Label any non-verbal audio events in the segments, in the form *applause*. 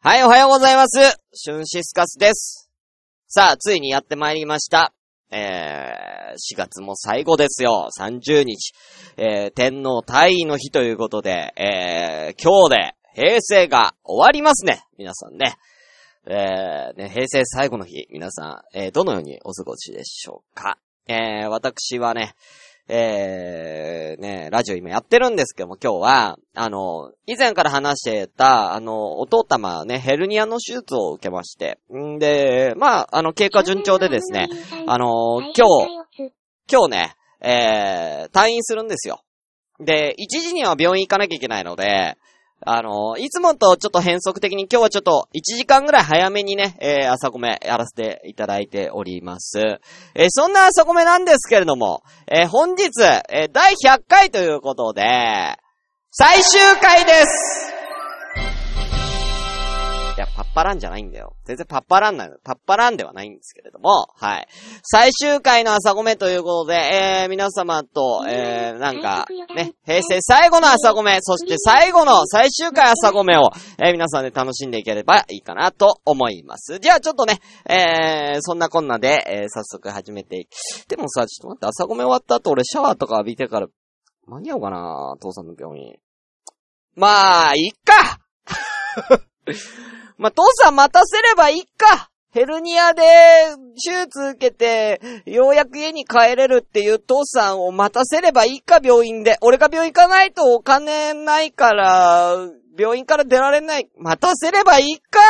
はい、おはようございます。シュンシスカスです。さあ、ついにやってまいりました。えー、4月も最後ですよ。30日。えー、天皇退位の日ということで、えー、今日で平成が終わりますね。皆さんね。えー、ね、平成最後の日、皆さん、えー、どのようにお過ごしでしょうか。えー、私はね、えー、ね、ラジオ今やってるんですけども、今日は、あの、以前から話してた、あの、お父様ね、ヘルニアの手術を受けまして、んで、まあ、あの、経過順調でですね、あの、今日、今日ね、えー、退院するんですよ。で、1時には病院行かなきゃいけないので、あの、いつもとちょっと変則的に今日はちょっと1時間ぐらい早めにね、えー、朝米やらせていただいております。えー、そんな朝米なんですけれども、えー、本日、えー、第100回ということで、最終回ですいや、パッパランじゃないんだよ。全然パッパランなの。パッパランではないんですけれども、はい。最終回の朝ごめということで、えー、皆様と、えー、なんか、ね、平成最後の朝ごめ、そして最後の最終回朝ごめを、えー、皆さんで楽しんでいければいいかなと思います。じゃあちょっとね、えー、そんなこんなで、えー、早速始めていでもさ、ちょっと待って、朝ごめ終わった後俺シャワーとか浴びてから、間に合うかな父さんの病院。まあ、いっか *laughs* まあ、父さん待たせればいいかヘルニアで手術受けて、ようやく家に帰れるっていう父さんを待たせればいいか病院で。俺が病院行かないとお金ないから、病院から出られない。待たせればいいか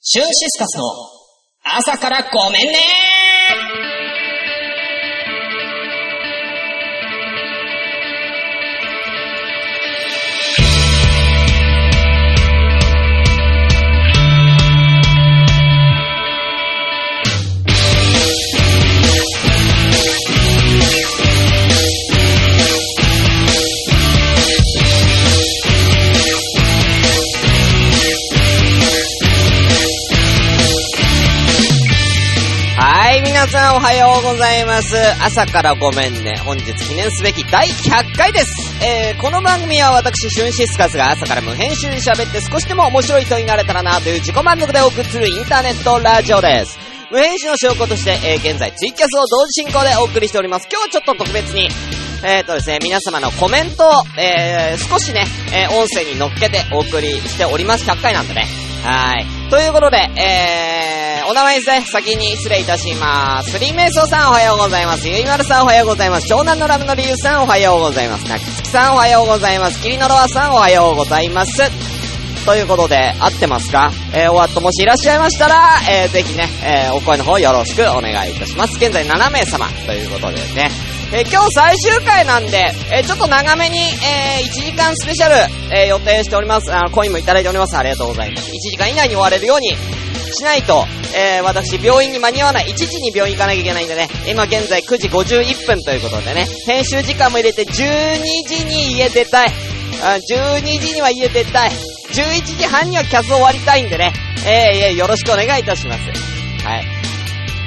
シューシスカスの朝からごめんねおはようございます。朝からごめんね。本日記念すべき第100回です。えー、この番組は私、シュンシスカスが朝から無編集で喋って少しでも面白い人になれたらなという自己満足でお送りするインターネットラジオです。無編集の証拠として、えー、現在ツイキャスを同時進行でお送りしております。今日はちょっと特別に、えーとですね、皆様のコメントを、えー、少しね、えー、音声に乗っけてお送りしております。100回なんでね。はい。ということで、えー、お名前ですね、先に失礼いたします。スリーメイソーさんおはようございます。ゆいまるさんおはようございます。湘南のラブの理由さんおはようございます。なきつきさんおはようございます。キリノロワさんおはようございます。ということで、合ってますか？えー、おわっともしいらっしゃいましたら、えー、ぜひね、えー、お声の方よろしくお願いいたします。現在7名様ということでね、えー、今日最終回なんで、えー、ちょっと長めに、えー、1時間スペシャル、えー、予定しております。あの、コインもいただいております。ありがとうございます。1時間以内に終われるように、しないと、えー、私、病院に間に合わない。1時に病院行かなきゃいけないんでね、今現在9時51分ということでね、編集時間も入れて12時に家出たい。あ12時には家出たい。11時半にはキャス終わりたいんでね、えー、え、よろしくお願いいたします。はい。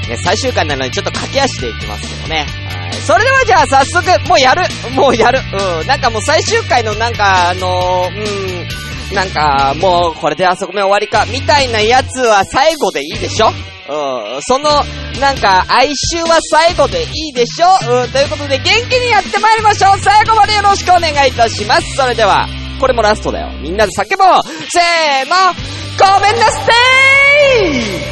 ね、最終回なのでちょっと駆け足でいきますけどね。はい。それではじゃあ早速、もうやるもうやるうん。なんかもう最終回のなんか、あのー、うん、なんか、もうこれであそこ目終わりか、みたいなやつは最後でいいでしょ？うん。その、なんか、哀愁は最後でいいでしょ？うん。ということで、元気にやってまいりましょう最後までよろしくお願いいたしますそれでは、これもラストだよ。みんなで叫ぼうせーのごめんなさい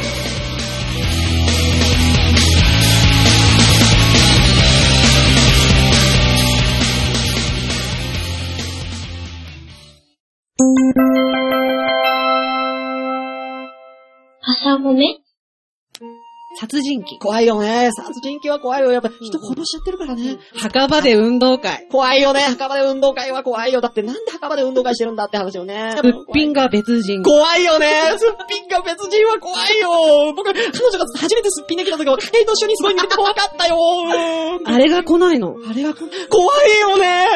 殺人鬼。怖いよね。殺人鬼は怖いよ。やっぱ人殺しちゃってるからね。墓場で運動会。怖いよね。墓場で運動会は怖いよ。だってなんで墓場で運動会してるんだって話よね。物品が別人。怖いよね。すっぴんが別人は怖いよ。僕、彼女が初めてすっぴんできた時は、ヘイト一緒にすごい見てて怖かったよ。あれが来ないの？あれが怖いよね。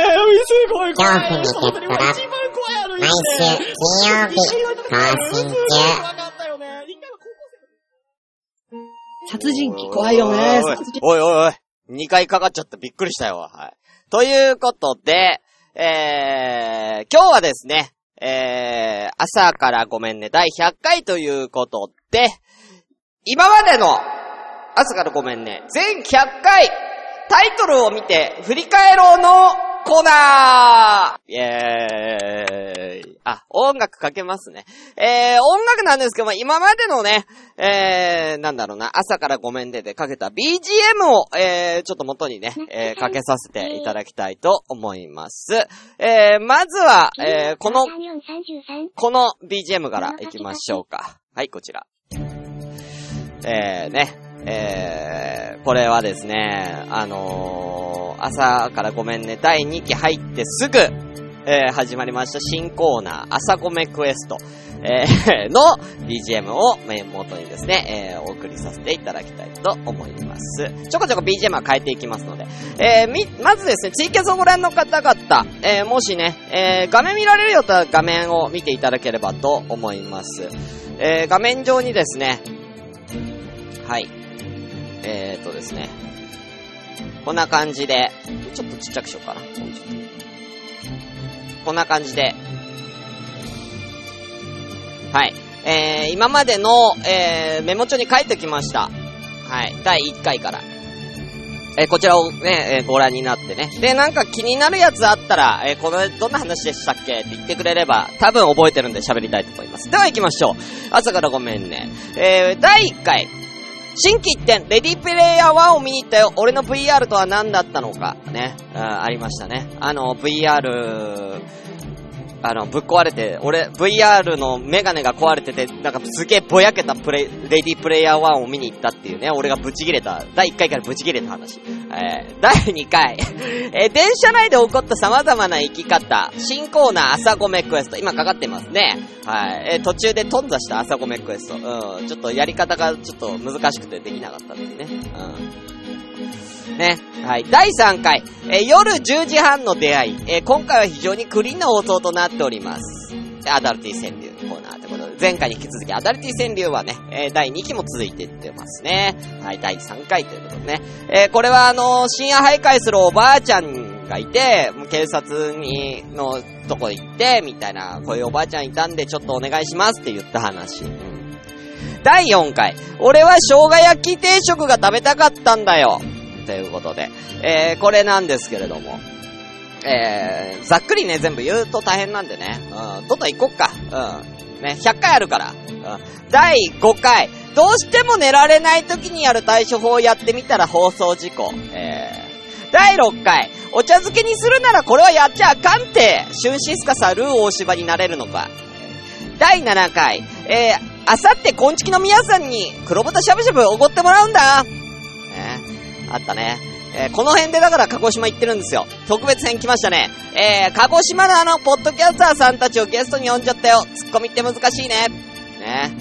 すごい怖い。恐怖に毎週金曜日更新中殺人鬼。怖いよね。おいおいおい。2回かかっちゃった。びっくりしたよ。はい。ということで、えー、今日はですね、えー、朝からごめんね、第100回ということで、今までの朝からごめんね、全100回、タイトルを見て振り返ろうのコーナーイェーイ。あ、音楽かけますね。えー、音楽なんですけども、今までのね、えー、なんだろうな、朝からごめんねでかけた BGM を、えー、ちょっと元にね、*laughs* えー、かけさせていただきたいと思います。えー、まずは、えー、この、この BGM から行きましょうか。はい、こちら。えー、ね、えー、これはですね、あのー、朝からごめんね、第2期入ってすぐ、えー、始まりました新コーナー、朝ごめクエスト、えー、*laughs* の BGM をメイン元にですね、えー、お送りさせていただきたいと思います。ちょこちょこ BGM は変えていきますので、えー、み、まずですね、ツイキャスをご覧の方々、えー、もしね、えー、画面見られるようだったら画面を見ていただければと思います。えー、画面上にですね、はい。えーとですね。こんな感じで、ちょっとちっちゃくしようかな。こんな感じで。はい。えー、今までの、えー、メモ帳に書いておきました。はい。第1回から。えーこちらをね、えーご覧になってね。で、なんか気になるやつあったら、えーこの、どんな話でしたっけ？って言ってくれれば、多分覚えてるんで喋りたいと思います。では行きましょう。朝からごめんね。えー、第1回。新規一点、レディプレイヤー1を見に行ったよ。俺の VR とは何だったのか。ね。あありましたね。あの、VR、あの、ぶっ壊れて、俺、VR のメガネが壊れてて、なんかすげえぼやけたプレイ、レディープレイヤー1を見に行ったっていうね、俺がブチ切れた、第1回からブチ切れた話。えー、第2回、*laughs* えー電車内で起こった様々な生き方、新コーナー朝ごめクエスト、今かかってますね。はい。えー途中で頓挫した朝ごめクエスト。うん、ちょっとやり方がちょっと難しくてできなかったんでね。うん。ね。はい。第3回、えー夜10時半の出会い。えー今回は非常にクリーンな放送となっております。アダルティ川柳のコーナーということで、前回に引き続きアダルティ川柳はね、えー第2期も続いていってますね。はい、第3回ということでね。えこれはあの深夜徘徊するおばあちゃんがいて、警察に、のとこ行って、みたいな、こういうおばあちゃんいたんでちょっとお願いしますって言った話。うん第4回、俺は生姜焼き定食が食べたかったんだよ。ということで、えー、これなんですけれども、えー、ざっくりね、全部言うと大変なんでね、うん、どんどん行こっか。うん。ね、100回あるから。うん。第5回、どうしても寝られない時にやる対処法をやってみたら放送事故。えー、第6回、お茶漬けにするならこれはやっちゃあかんて、シュンシスカさルー大芝になれるのか。第7回、えー、あさって、こんちきの皆さんに、黒豚しゃぶしゃぶおごってもらうんだ、あったね。えーこの辺でだから鹿児島行ってるんですよ。特別編来ましたね。えー、鹿児島のあの、ポッドキャスターさんたちをゲストに呼んじゃったよ。ツッコミって難しいね。ね。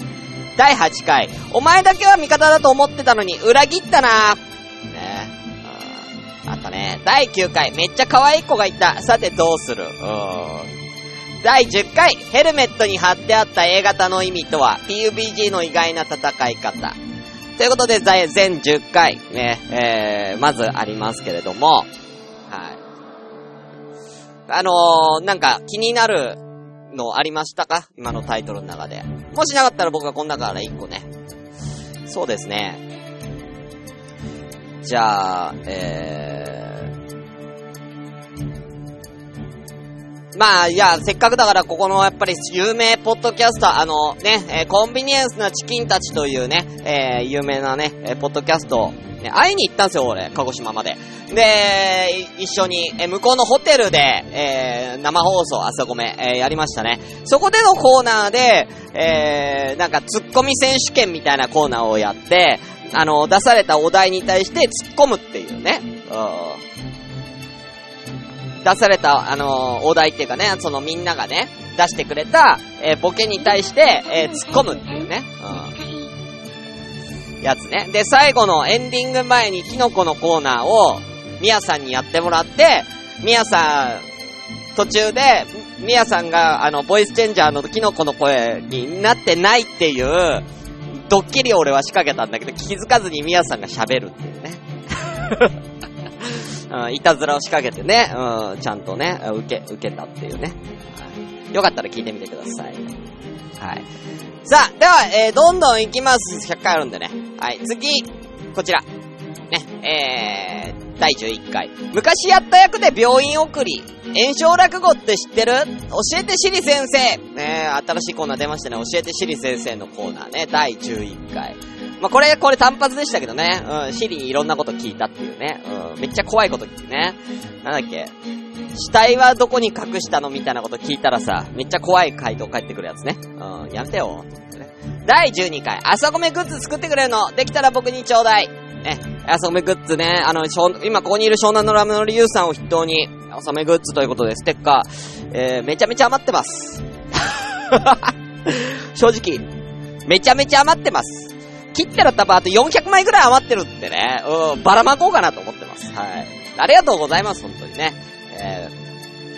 第8回、お前だけは味方だと思ってたのに、裏切ったな。ね。あったね。第9回、めっちゃ可愛い子がいた。さてどうする？うん。第10回、ヘルメットに貼ってあった A 型の意味とは、PUBG の意外な戦い方。ということで、全10回、ね、えー、まずありますけれども、はい。あのー、なんか気になるのありましたか？今のタイトルの中で。もしなかったら僕はこの中から1個ね。そうですね。じゃあ、えー、まあ、いや、せっかくだから、ここの、やっぱり、有名ポッドキャスター、あの、ね、えーコンビニエンスなチキンたちというね、えー有名なね、えーポッドキャスト、ね、会いに行ったんですよ、俺、鹿児島まで。で、一緒に、えー向こうのホテルで、えー生放送、朝ごめ、えーやりましたね。そこでのコーナーで、えーなんか、ツッコミ選手権みたいなコーナーをやって、あの、出されたお題に対して突っ込むっていうね。うん出された、あのーお題っていうかね、そのみんながね、出してくれた、えーボケに対して、えー突っ込むっていうね、うん、やつね。で、最後のエンディング前にキノコのコーナーを、ミヤさんにやってもらって、ミヤさん、途中で、ミヤさんが、あの、ボイスチェンジャーのキノコの声になってないっていう、ドッキリを俺は仕掛けたんだけど、気づかずにミヤさんが喋るっていうね。*laughs* うん、いたずらを仕掛けてね、うん、ちゃんとね、受け、受けたっていうね。はいよかったら聞いてみてください。はい。さあ、では、えー、どんどん行きます。100回あるんでね。はい、次、こちら。ね、えー、第11回。昔やった役で病院送り。炎症落語って知ってる？教えてシリ先生ね新しいコーナー出ましたね。教えてシリ先生のコーナーね。第11回。まあ、これ、これ単発でしたけどね。うん、シリにいろんなこと聞いたっていうね。うん、めっちゃ怖いこと聞くね。なんだっけ。死体はどこに隠したのみたいなこと聞いたらさ、めっちゃ怖い回答返ってくるやつね。うん、やめてよ。第12回、朝米グッズ作ってくれるのできたら僕にちょうだい。ね、朝米グッズね、あの、今ここにいる湘南のラムのリュウさんを筆頭に、朝米グッズということで、ステッカー、えー、めちゃめちゃ余ってます。*laughs* 正直、めちゃめちゃ余ってます。切ったら多分あと400枚ぐらい余ってるんでね、うん、ばらまこうかなと思ってます。はい。ありがとうございます、本当にね。え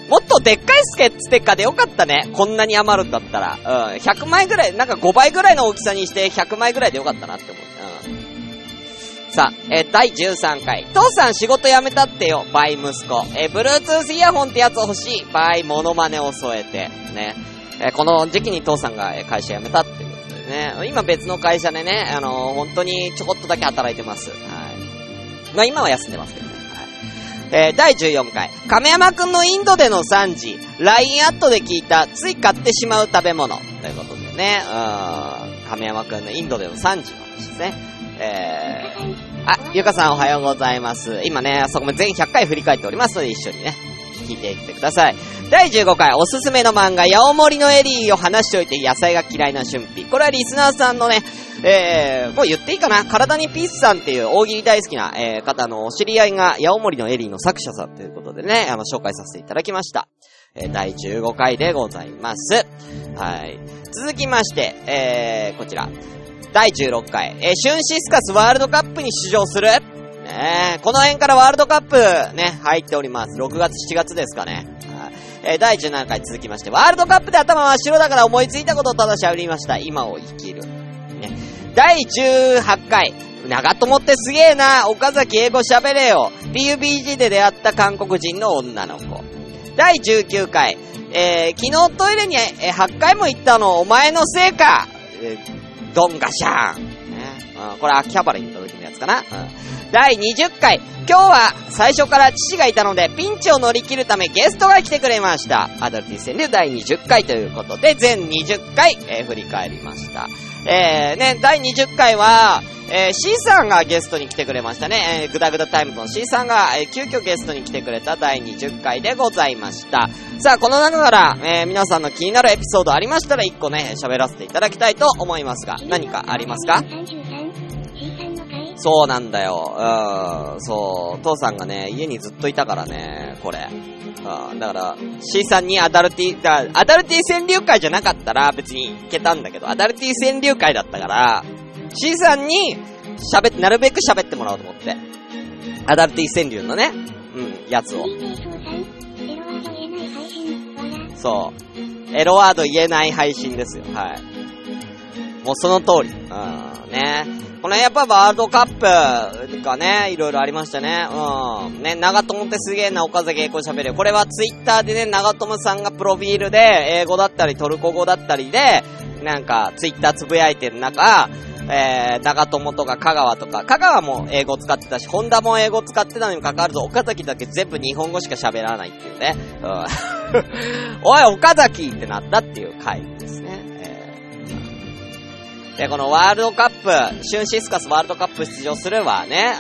ー、もっとでっかいスケステッカーでよかったね。こんなに余るんだったら。うん、100枚ぐらい、なんか5倍ぐらいの大きさにして100枚ぐらいでよかったなって思って。うん。さあ、えー、第13回。父さん仕事辞めたってよ、バイ息子。えー、Bluetooth イヤホンってやつ欲しい、バイモノマネを添えて。ね。えー、この時期に父さんが会社辞めたってね。今別の会社でね、あのー本当にちょこっとだけ働いてます。はい。まあ今は休んでますけどね。はい。えー、第14回。亀山くんのインドでの3時。LINE アットで聞いた、つい買ってしまう食べ物。ということでね。うん。亀山くんのインドでの3時の話ですね。えー、あ、ゆかさんおはようございます。今ね、そこも全100回振り返っておりますので、一緒にね、聞いていってください。第15回、おすすめの漫画、ヤオモリのエリーを話しておいて野菜が嫌いな春辟。これはリスナーさんのね、えー、もう言っていいかな？体にピースさんっていう大喜利大好きな、えー、方のお知り合いが、ヤオモリのエリーの作者さんということでね、あの、紹介させていただきました。えー、第15回でございます。はい。続きまして、えー、こちら。第16回、えー、シュンシスカスワールドカップに出場するねこの辺からワールドカップね、入っております。6月、7月ですかね。えー第17回続きまして、ワールドカップで頭真っ白だから思いついたことをただしゃべりました。今を生きる。ね。第18回、長友ってすげえな、岡崎英語喋れよ。PUBG で出会った韓国人の女の子。第19回、えー、昨日トイレに、えー8回も行ったのお前のせいか。えードンガシャーン。ね。うん、これ秋葉原に行った時のやつかな。うん。第20回。今日は最初から父がいたので、ピンチを乗り切るためゲストが来てくれました。アダルティ戦で第20回ということで、全20回、えー振り返りました。えー、ね、第20回は、えー、C さんがゲストに来てくれましたね。えー、グダグダタイムズの C さんが、えー、急遽ゲストに来てくれた第20回でございました。さあ、この中から、えー、皆さんの気になるエピソードありましたら、1個ね、喋らせていただきたいと思いますが、何かありますか？そうなんだよ。うん、そう。父さんがね、家にずっといたからね、これ。うん、だから、C さんにアダルティ、だアダルティ川柳会じゃなかったら別に行けたんだけど、アダルティ川柳会だったから、C さんに喋って、なるべく喋ってもらおうと思って。アダルティ川柳のね、うん、やつを。そう。エロワード言えない配信ですよ。はい。もうその通り。うん、ね。このやっぱワールドカップがね、いろいろありましたね。うん。ね、長友ってすげえな、岡崎英語喋る。これはツイッターでね、長友さんがプロフィールで、英語だったりトルコ語だったりで、なんか、ツイッターつぶやいてる中、えー、長友とか香川とか、香川も英語使ってたし、ホンダも英語使ってたのに関わらず、岡崎だけ全部日本語しか喋らないっていうね。うん。*laughs* おい、岡崎ってなったっていう回ですね。で、このワールドカップ、シュンシスカスワールドカップ出場するはね、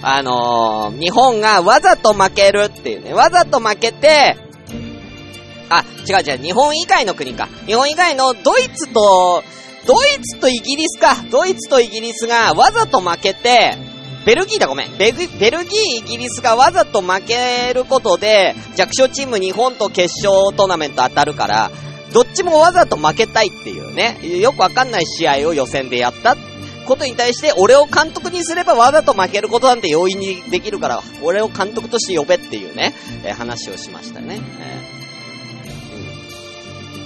あのー、日本がわざと負けるっていうね、わざと負けて、あ、違う違う、日本以外の国か。日本以外のドイツと、ドイツとイギリスか。ドイツとイギリスがわざと負けて、ベルギーだごめん。ベルギー、イギリスがわざと負けることで、弱小チーム日本と決勝トーナメント当たるから、どっちもわざと負けたいっていうね、よくわかんない試合を予選でやったことに対して、俺を監督にすればわざと負けることなんて容易にできるから、俺を監督として呼べっていうね、えー話をしましたね。えーうん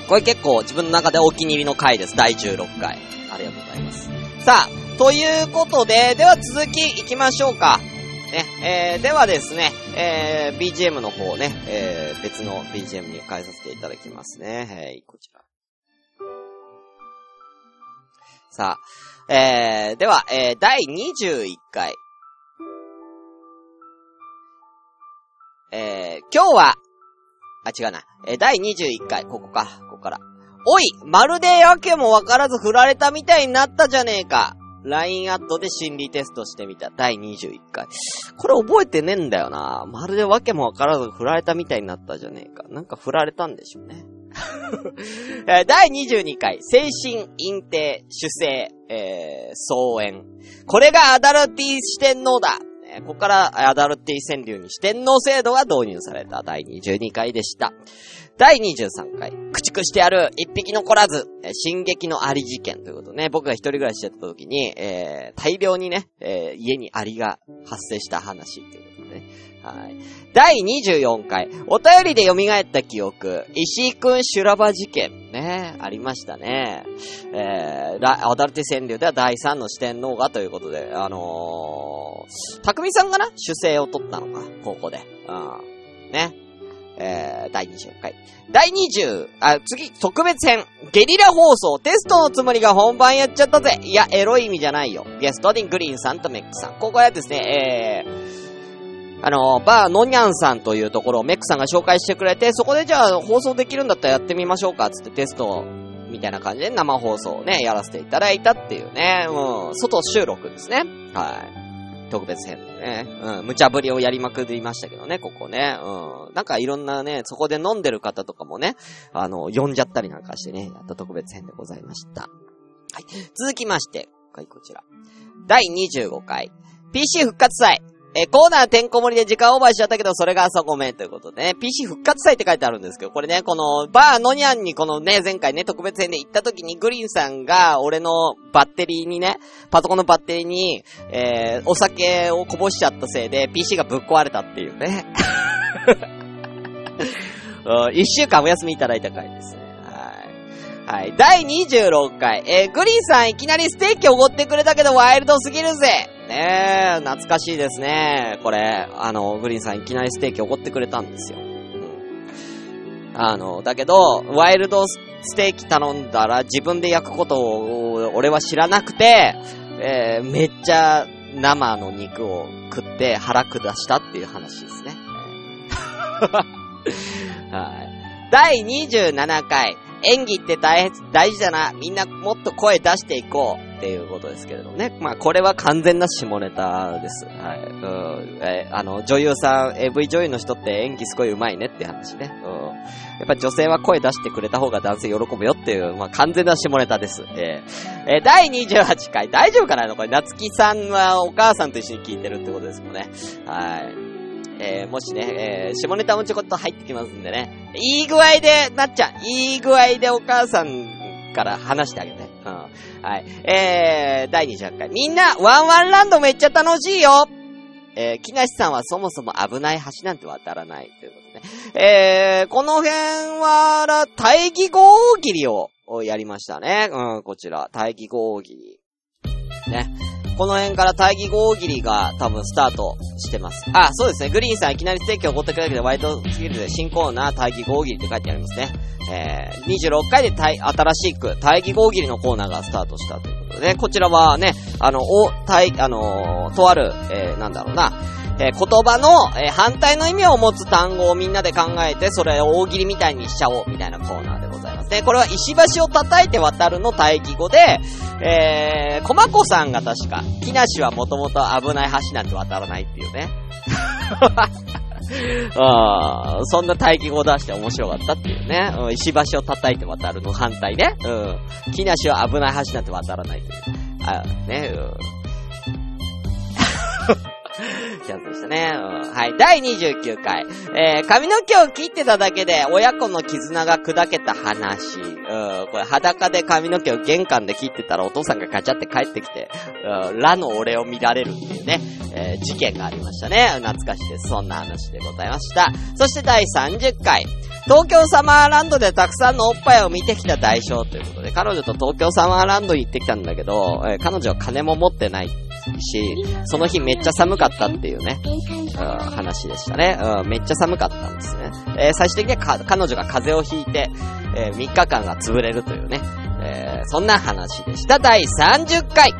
これ結構自分の中でお気に入りの回です。第16回。ありがとうございます。さあ、ということで、では続き行きましょうか。ね。えー、ではですね、えー、BGM の方ね、えー、別の BGM に変えさせていただきますね。はい、こちら。さあ、えー、では、えー、第21回。えー、今日は、あ、違うな。えー、第21回、ここか、ここから。おい、まるでわけもわからず振られたみたいになったじゃねえか。LINE アットで心理テストしてみた。第21回。これ覚えてねえんだよな。まるでわけもわからず振られたみたいになったじゃねえか。なんか振られたんでしょうね。*laughs* 第22回、精神、陰定、主生、えー、総演。これがアダルティ四天王だ。ここからアダルティ川柳に四天王制度が導入された第22回でした。第23回、駆逐してやる、一匹残らず、えー進撃のアリ事件ということね、僕が一人暮らししてた時に、えー、大量にね、えー家にアリが発生した話っていうことね。はい。第24回、お便りで蘇った記憶、石井くん修羅場事件。ね、ありましたね。えー、ラアダルティ川柳では第3の四天王がということで、あのー、匠さんがな、主制を取ったのか、ここで。うん。ね。えー、第24回。第20、あ、次、特別編。ゲリラ放送。テストのつもりが本番やっちゃったぜ。いや、エロい意味じゃないよ。ゲストにグリーンさんとメックさん。ここはですね、えー、あの、バーのにゃんさんというところをメックさんが紹介してくれて、そこでじゃあ放送できるんだったらやってみましょうか、つってテストみたいな感じで生放送をね、やらせていただいたっていうね、うん、外収録ですね。はい。特別編でね。うん、無茶ぶりをやりまくりましたけどね、ここね。うん。なんかいろんなね、そこで飲んでる方とかもね、あの、呼んじゃったりなんかしてね、やった特別編でございました。はい。続きまして、はい、こちら。第25回、PC 復活祭。えコーナーてんこ盛りで時間オーバーしちゃったけど、それが朝ごめんということでね、PC 復活祭って書いてあるんですけど、これね、この、バーのにゃんにこのね、前回ね、特別編で行った時に、グリーンさんが、俺のバッテリーにね、パソコンのバッテリーに、えー、お酒をこぼしちゃったせいで、PC がぶっ壊れたっていうね。*laughs* うん一週間お休みいただいた回ですね。はい。はい。第26回。えー、グリーンさんいきなりステーキおごってくれたけどワイルドすぎるぜねえ、懐かしいですね。これ、あの、グリーンさんいきなりステーキおごってくれたんですよ。うん。あの、だけど、ワイルドステーキ頼んだら自分で焼くことを俺は知らなくて、えー、めっちゃ生の肉を食って腹下したっていう話ですね。はい。第27回、演技って大、大事だな。みんなもっと声出していこう。っていうことですけれどもね。まあ、これは完全な下ネタです。はい。うん。えあの、女優さん、AV 女優の人って演技すごい上手いねって話ね。うん。やっぱ女性は声出してくれた方が男性喜ぶよっていう、まあ、完全な下ネタです。えーえー第28回、大丈夫かな？これ、夏木さんはお母さんと一緒に聞いてるってことですもんね。はい。えー、もしね、えー、下ネタもちょこっと入ってきますんでね。いい具合で、なっちゃん、いい具合でお母さんから話してあげて。はい。えー、第20回。みんな、ワンワンランドめっちゃ楽しいよえー、木梨さんはそもそも危ない橋なんて渡らないということね。えー、この辺は、ら大義号大喜利をやりましたね。うん、こちら、大義号大喜利。ね。この辺から大義号大喜利が多分スタートしてます。あ、そうですね。グリーンさんいきなりステーキをおごってくれたけど、ワイドすぎるで新コーナー大義号大喜利って書いてありますね。えー、26回で大新しく大義号大喜利のコーナーがスタートしたということでね、こちらはね、あの、お、大、あのーとある、えー、なんだろうな、えー言葉の、えー反対の意味を持つ単語をみんなで考えて、それを大喜利みたいにしちゃおう、みたいなコーナーね。これは石橋を叩いて渡るの大義語で、えー、駒子さんが確か、木梨はもともと危ない橋なんて渡らないっていうね。*laughs* あそんな大義語を出して面白かったっていうね。うん石橋を叩いて渡るの反対ね。うん。木梨は危ない橋なんて渡らないという。あ、ね、うん。やつでしたね。うんはい。第29回。えー、髪の毛を切ってただけで、親子の絆が砕けた話。うん、これ裸で髪の毛を玄関で切ってたらお父さんがガチャって帰ってきて、うん、ラの俺を見られるっていうね、えー事件がありましたね。懐かしいです。そんな話でございました。そして第30回。東京サマーランドでたくさんのおっぱいを見てきた代償ということで、彼女と東京サマーランドに行ってきたんだけど、えー彼女は金も持ってない。し、その日めっちゃ寒かったっていうね、うん、話でしたね。うん、めっちゃ寒かったんですね。えー最終的にはか彼女が風邪をひいて、えー3日間が潰れるというね、えーそんな話でした。第30回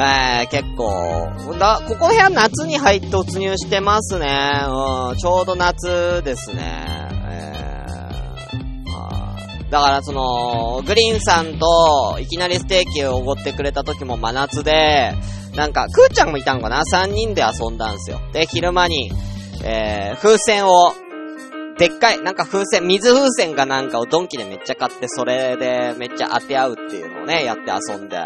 えー、結構、だ、ここの部屋夏に入って突入してますね。うん、ちょうど夏ですね。だからその、グリーンさんと、いきなりステーキをおごってくれた時も真夏で、なんか、くーちゃんもいたんかな ?3 人で遊んだんですよ。で、昼間に、えー、風船を、でっかい、なんか風船、水風船かなんかをドンキでめっちゃ買って、それでめっちゃ当て合うっていうのをね、やって遊んで。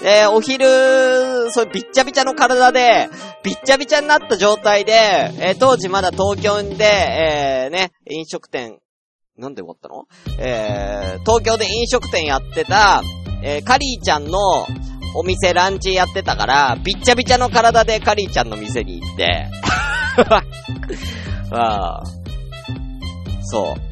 で、お昼、そう、びっちゃびちゃの体で、びっちゃびちゃになった状態で、えー当時まだ東京で、えー、ね、飲食店、なんで終わったの？えー、東京で飲食店やってた、えー、カリーちゃんのお店ランチやってたから、びっちゃびちゃの体でカリーちゃんの店に行って、*laughs* ああそう。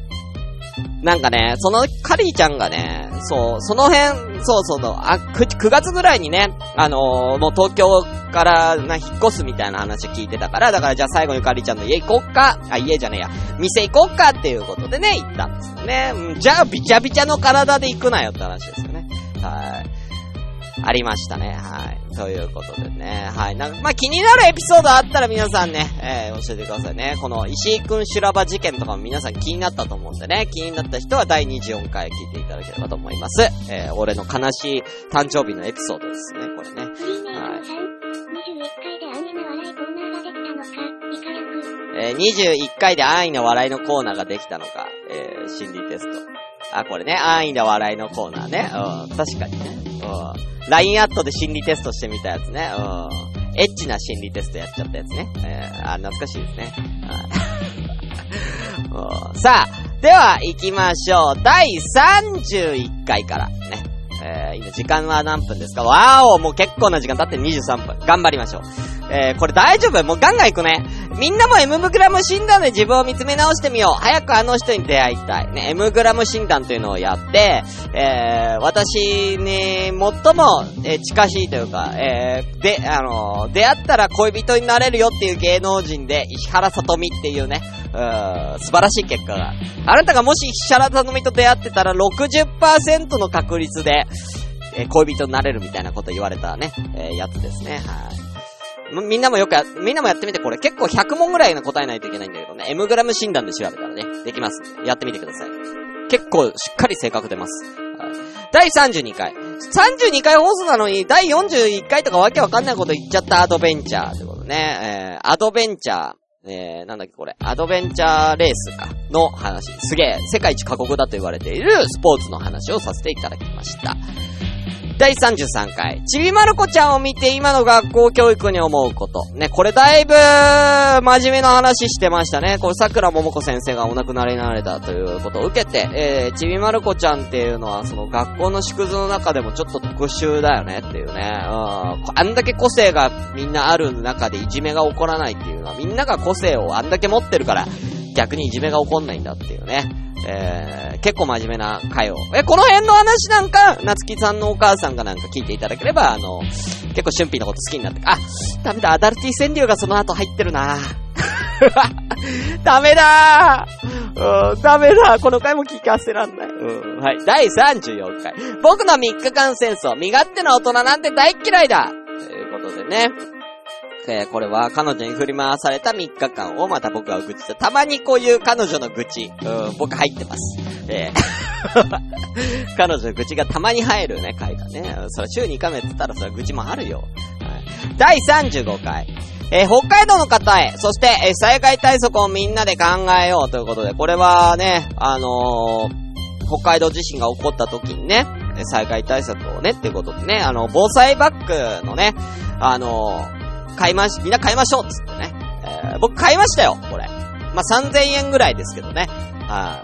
なんかね、そのカリーちゃんがね、そう、その辺、そうそうそう、あ、9, 9月ぐらいにね、あのーもう東京からな、引っ越すみたいな話聞いてたから、だからじゃあ最後にカリーちゃんの家行こっか、あ、家じゃねえや、店行こうかっていうことでね、行ったんですよね。じゃあびちゃびちゃの体で行くなよって話ですよね。はい。ありましたね。はい。ということでね。はい。なんか、まあ、気になるエピソードあったら皆さんね、えー、教えてくださいね。この石井くん修羅場事件とかも皆さん気になったと思うんでね。気になった人は第24回聞いていただければと思います。えー、俺の悲しい誕生日のエピソードですね。これね。はい。21回で安易な笑いのコーナーができたのか。えー、21回で安易な笑いのコーナーができたのか。えー、心理テスト。あ、これね、安易な笑いのコーナーね。うん、確かにね。うん。LINE アットで心理テストしてみたやつね。うん。エッチな心理テストやっちゃったやつね。えー、あ、懐かしいですね。はい *laughs* さあ、では行きましょう。第31回からね。えー、今時間は何分ですか？わーおもう結構な時間経って23分。頑張りましょう。えー、これ大丈夫？もうガンガン行くね。みんなも M グラム診断で自分を見つめ直してみよう。早くあの人に出会いたい。ね、M グラム診断というのをやって、えー、私に最も、えー近しいというか、えー、で、あの出会ったら恋人になれるよっていう芸能人で、石原さとみっていうね、うーん素晴らしい結果が。あなたがもし石原さとみと出会ってたら60%の確率で、えー恋人になれるみたいなこと言われたね、えーやつですね。はい。みんなもよくや、みんなもやってみて、これ結構100問ぐらいの答えないといけないんだけどね、M グラム診断で調べたらね、できます。やってみてください。結構しっかり正確出ます。はい第32回。32回放送なのに、第41回とかわけわかんないこと言っちゃったアドベンチャーってことね。えー、アドベンチャー。えー、なんだっけこれ。アドベンチャーレースか。の話。すげえ、世界一過酷だと言われているスポーツの話をさせていただきました。第33回。ちびまる子ちゃんを見て今の学校教育に思うこと。ね、これだいぶ、真面目な話してましたね。これ桜桃子先生がお亡くなりになられたということを受けて、えー、ちびまる子ちゃんっていうのは、その学校の縮図の中でもちょっと特殊だよねっていうね。うん。あんだけ個性がみんなある中でいじめが起こらないっていうのは、みんなが個性をあんだけ持ってるから、逆にいじめが起こんないんだっていうね。えー、結構真面目な回を。え、この辺の話なんか、なつきさんのお母さんがなんか聞いていただければ、あの、結構春辟のこと好きになって、あ、ダメだ、アダルティ川柳がその後入ってるな *laughs* ダメだーうん、ダメだこの回も聞かせらんない。うん、はい。第34回。僕の3日間戦争。身勝手な大人なんて大嫌いだということでね。えーこれは彼女に振り回された3日間をまた僕は愚痴して、たまにこういう彼女の愚痴、うん、僕入ってます。えー *laughs* 彼女の愚痴がたまに入るね、回がね。それ週2回目って言ったらそれ愚痴もあるよ。はい、第35回。えー北海道の方へ、そして、えー災害対策をみんなで考えようということで、これはね、あのー北海道地震が起こった時にね、え災害対策をね、ってことでね、あの、防災バッグのね、あのー買いまし、みんな買いましょうっつってね。えー僕買いましたよ、これ。まあ、3000円ぐらいですけどね。は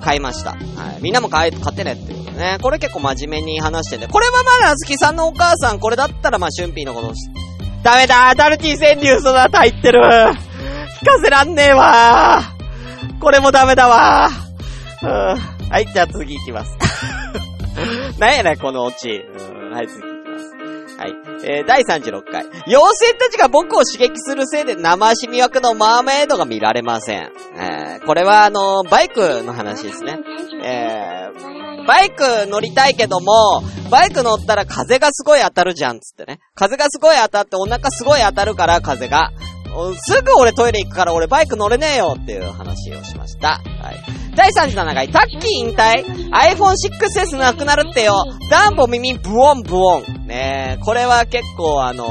い。買いました。はい。みんなも買え、買ってねっていうことね。これ結構真面目に話してて。これはまだ、あつきさんのお母さん、これだったらまあ、春辟のことし、ダメだダルティー川柳その後入ってる聞かせらんねえわこれもダメだわうんはい、じゃあ次行きます。*laughs* なんやね、このオチ。うん、はい、次。はい。えー、第36回。妖精たちが僕を刺激するせいで生足魅惑のマーメイドが見られません。えー、これはあのバイクの話ですね。えー、バイク乗りたいけども、バイク乗ったら風がすごい当たるじゃん、つってね。風がすごい当たってお腹すごい当たるから、風が。すぐ俺トイレ行くから俺バイク乗れねえよっていう話をしました。はい。第37回、タッキー引退 ?iPhone 6S なくなるってよ。ダンボ耳ブオンブオン。ねこれは結構あの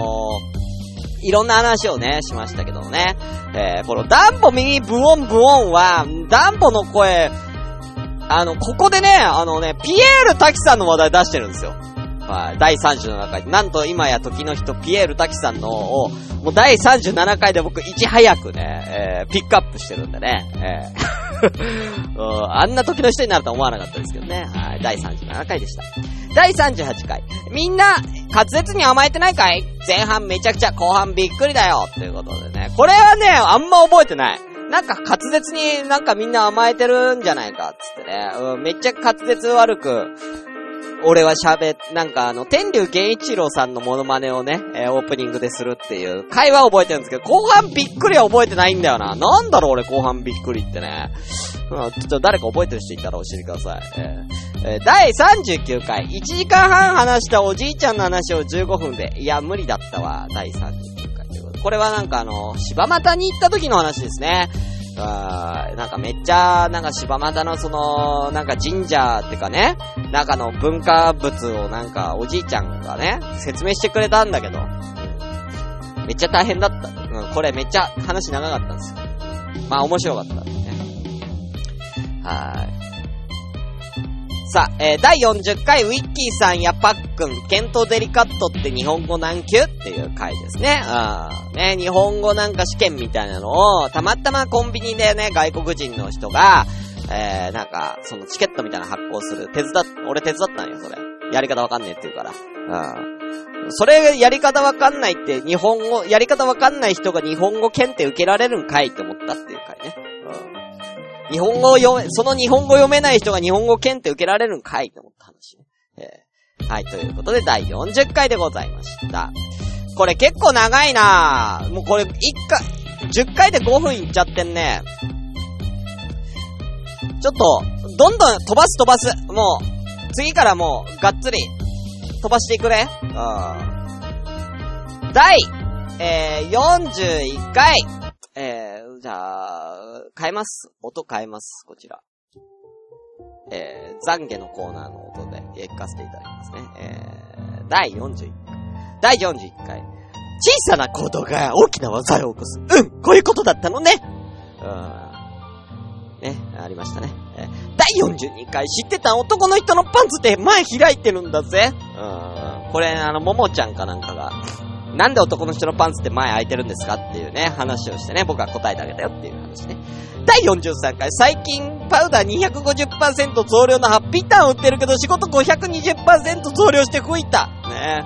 ー、いろんな話をね、しましたけどね。えー、このダンボ耳ブオンブオンは、ダンボの声、あの、ここでね、あのね、ピエール滝さんの話題出してるんですよ。はい。第37回。なんと今や時の人、ピエール滝さんのを、もう第37回で僕いち早くね、えー、ピックアップしてるんでね、えー *laughs* あんな時の人になるとは思わなかったですけどね。はい。第37回でした。第38回。みんな、滑舌に甘えてないかい？前半めちゃくちゃ、後半びっくりだよということでね。これはね、あんま覚えてない。なんか滑舌になんかみんな甘えてるんじゃないか、つってね。うん、めっちゃ滑舌悪く、俺は喋、なんかあの、天竜源一郎さんのモノマネをね、えー、オープニングでするっていう会話を覚えてるんですけど、後半びっくりは覚えてないんだよな。なんだろう俺後半びっくりってね。うん、ちょっと誰か覚えてる人いたら教えてください。えーえー、第39回、1時間半話したおじいちゃんの話を15分で、いや、無理だったわ、第39回。これはなんかあの、柴又に行った時の話ですね。あなんかめっちゃ、なんか柴又のその、なんか神社ってかね、なんかの文化物をなんかおじいちゃんがね、説明してくれたんだけど、めっちゃ大変だった。うん、これめっちゃ話長かったんですよ。まあ面白かったね。はい。さあ、えー、第40回ウィッキーさんやパックン、ケントデリカットって日本語何級っていう回ですね。うん。ね、日本語なんか試験みたいなのを、たまたまコンビニでね、外国人の人が、えー、なんか、そのチケットみたいな発行する。手伝っ、俺手伝ったんよ、それ。やり方わかんねえって言うから。うん。それ、やり方わかんないって、日本語、やり方わかんない人が日本語検定受けられるんかいって思ったっていう回ね。うん。日本語を読め、その日本語読めない人が日本語検定受けられるんかいって思った話ね。えー、はい、ということで第40回でございました。これ結構長いなぁ。もうこれ1回、10回で5分いっちゃってんね。ちょっと、どんどん飛ばす飛ばす。もう、次からもう、がっつり、飛ばしていくね。うん。第、えー、41回。えー、じゃあ、変えます？音変えます？こちら。えー、懺悔のコーナーの音でえ聞かせていただきますね。えー、第41回。第41回。小さな行動が大きな技を起こす。うん、こういうことだったのね。うん。ね、ありましたね。えー第42回知ってた男の人のパンツって前開いてるんだぜ。うん。これ、あの、ももちゃんかなんかが、なんで男の人のパンツって前開いてるんですかっていうね、話をしてね、僕は答えてあげたよっていう話ね。第43回、最近、パウダー250%増量のハッピーターン売ってるけど、仕事520%増量して吹いた。ね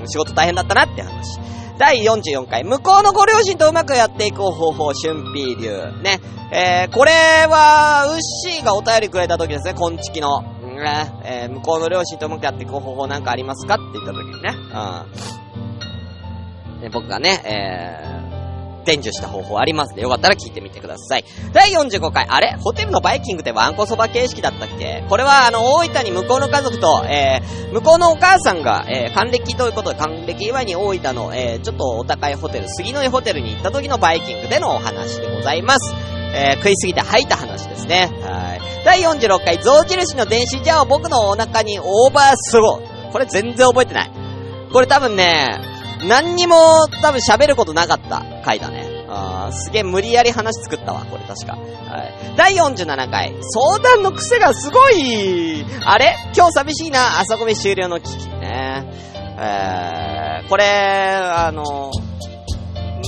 うん、仕事大変だったなって話。第44回、向こうのご両親とうまくやっていく方法、春ピー流。ね。えー、これは、ウッシーがお便りくれた時ですね、こんちきの。ね、えー、向こうの両親とうまくやっていく方法なんかありますかって言った時にね。うん。で僕がね、えー、伝授した方法ありますで、よかったら聞いてみてください。第45回、あれ？ホテルのバイキングってワンコそば形式だったっけ？これは、あの、大分に向こうの家族と、えー、向こうのお母さんが、えー、還暦ということで、還暦祝いに大分の、えー、ちょっとお高いホテル、杉の井ホテルに行った時のバイキングでのお話でございます。えー、食いすぎて吐いた話ですね。はい。第46回、象印の電子ジャーを僕のお腹にオーバースロー。これ全然覚えてない。これ多分ね、何にも多分喋ることなかった回だね。あすげえ無理やり話作ったわ、これ確か。はい。第47回、相談の癖がすごいあれ？今日寂しいな、朝ごめ終了の危機ね。えー、これ、あの、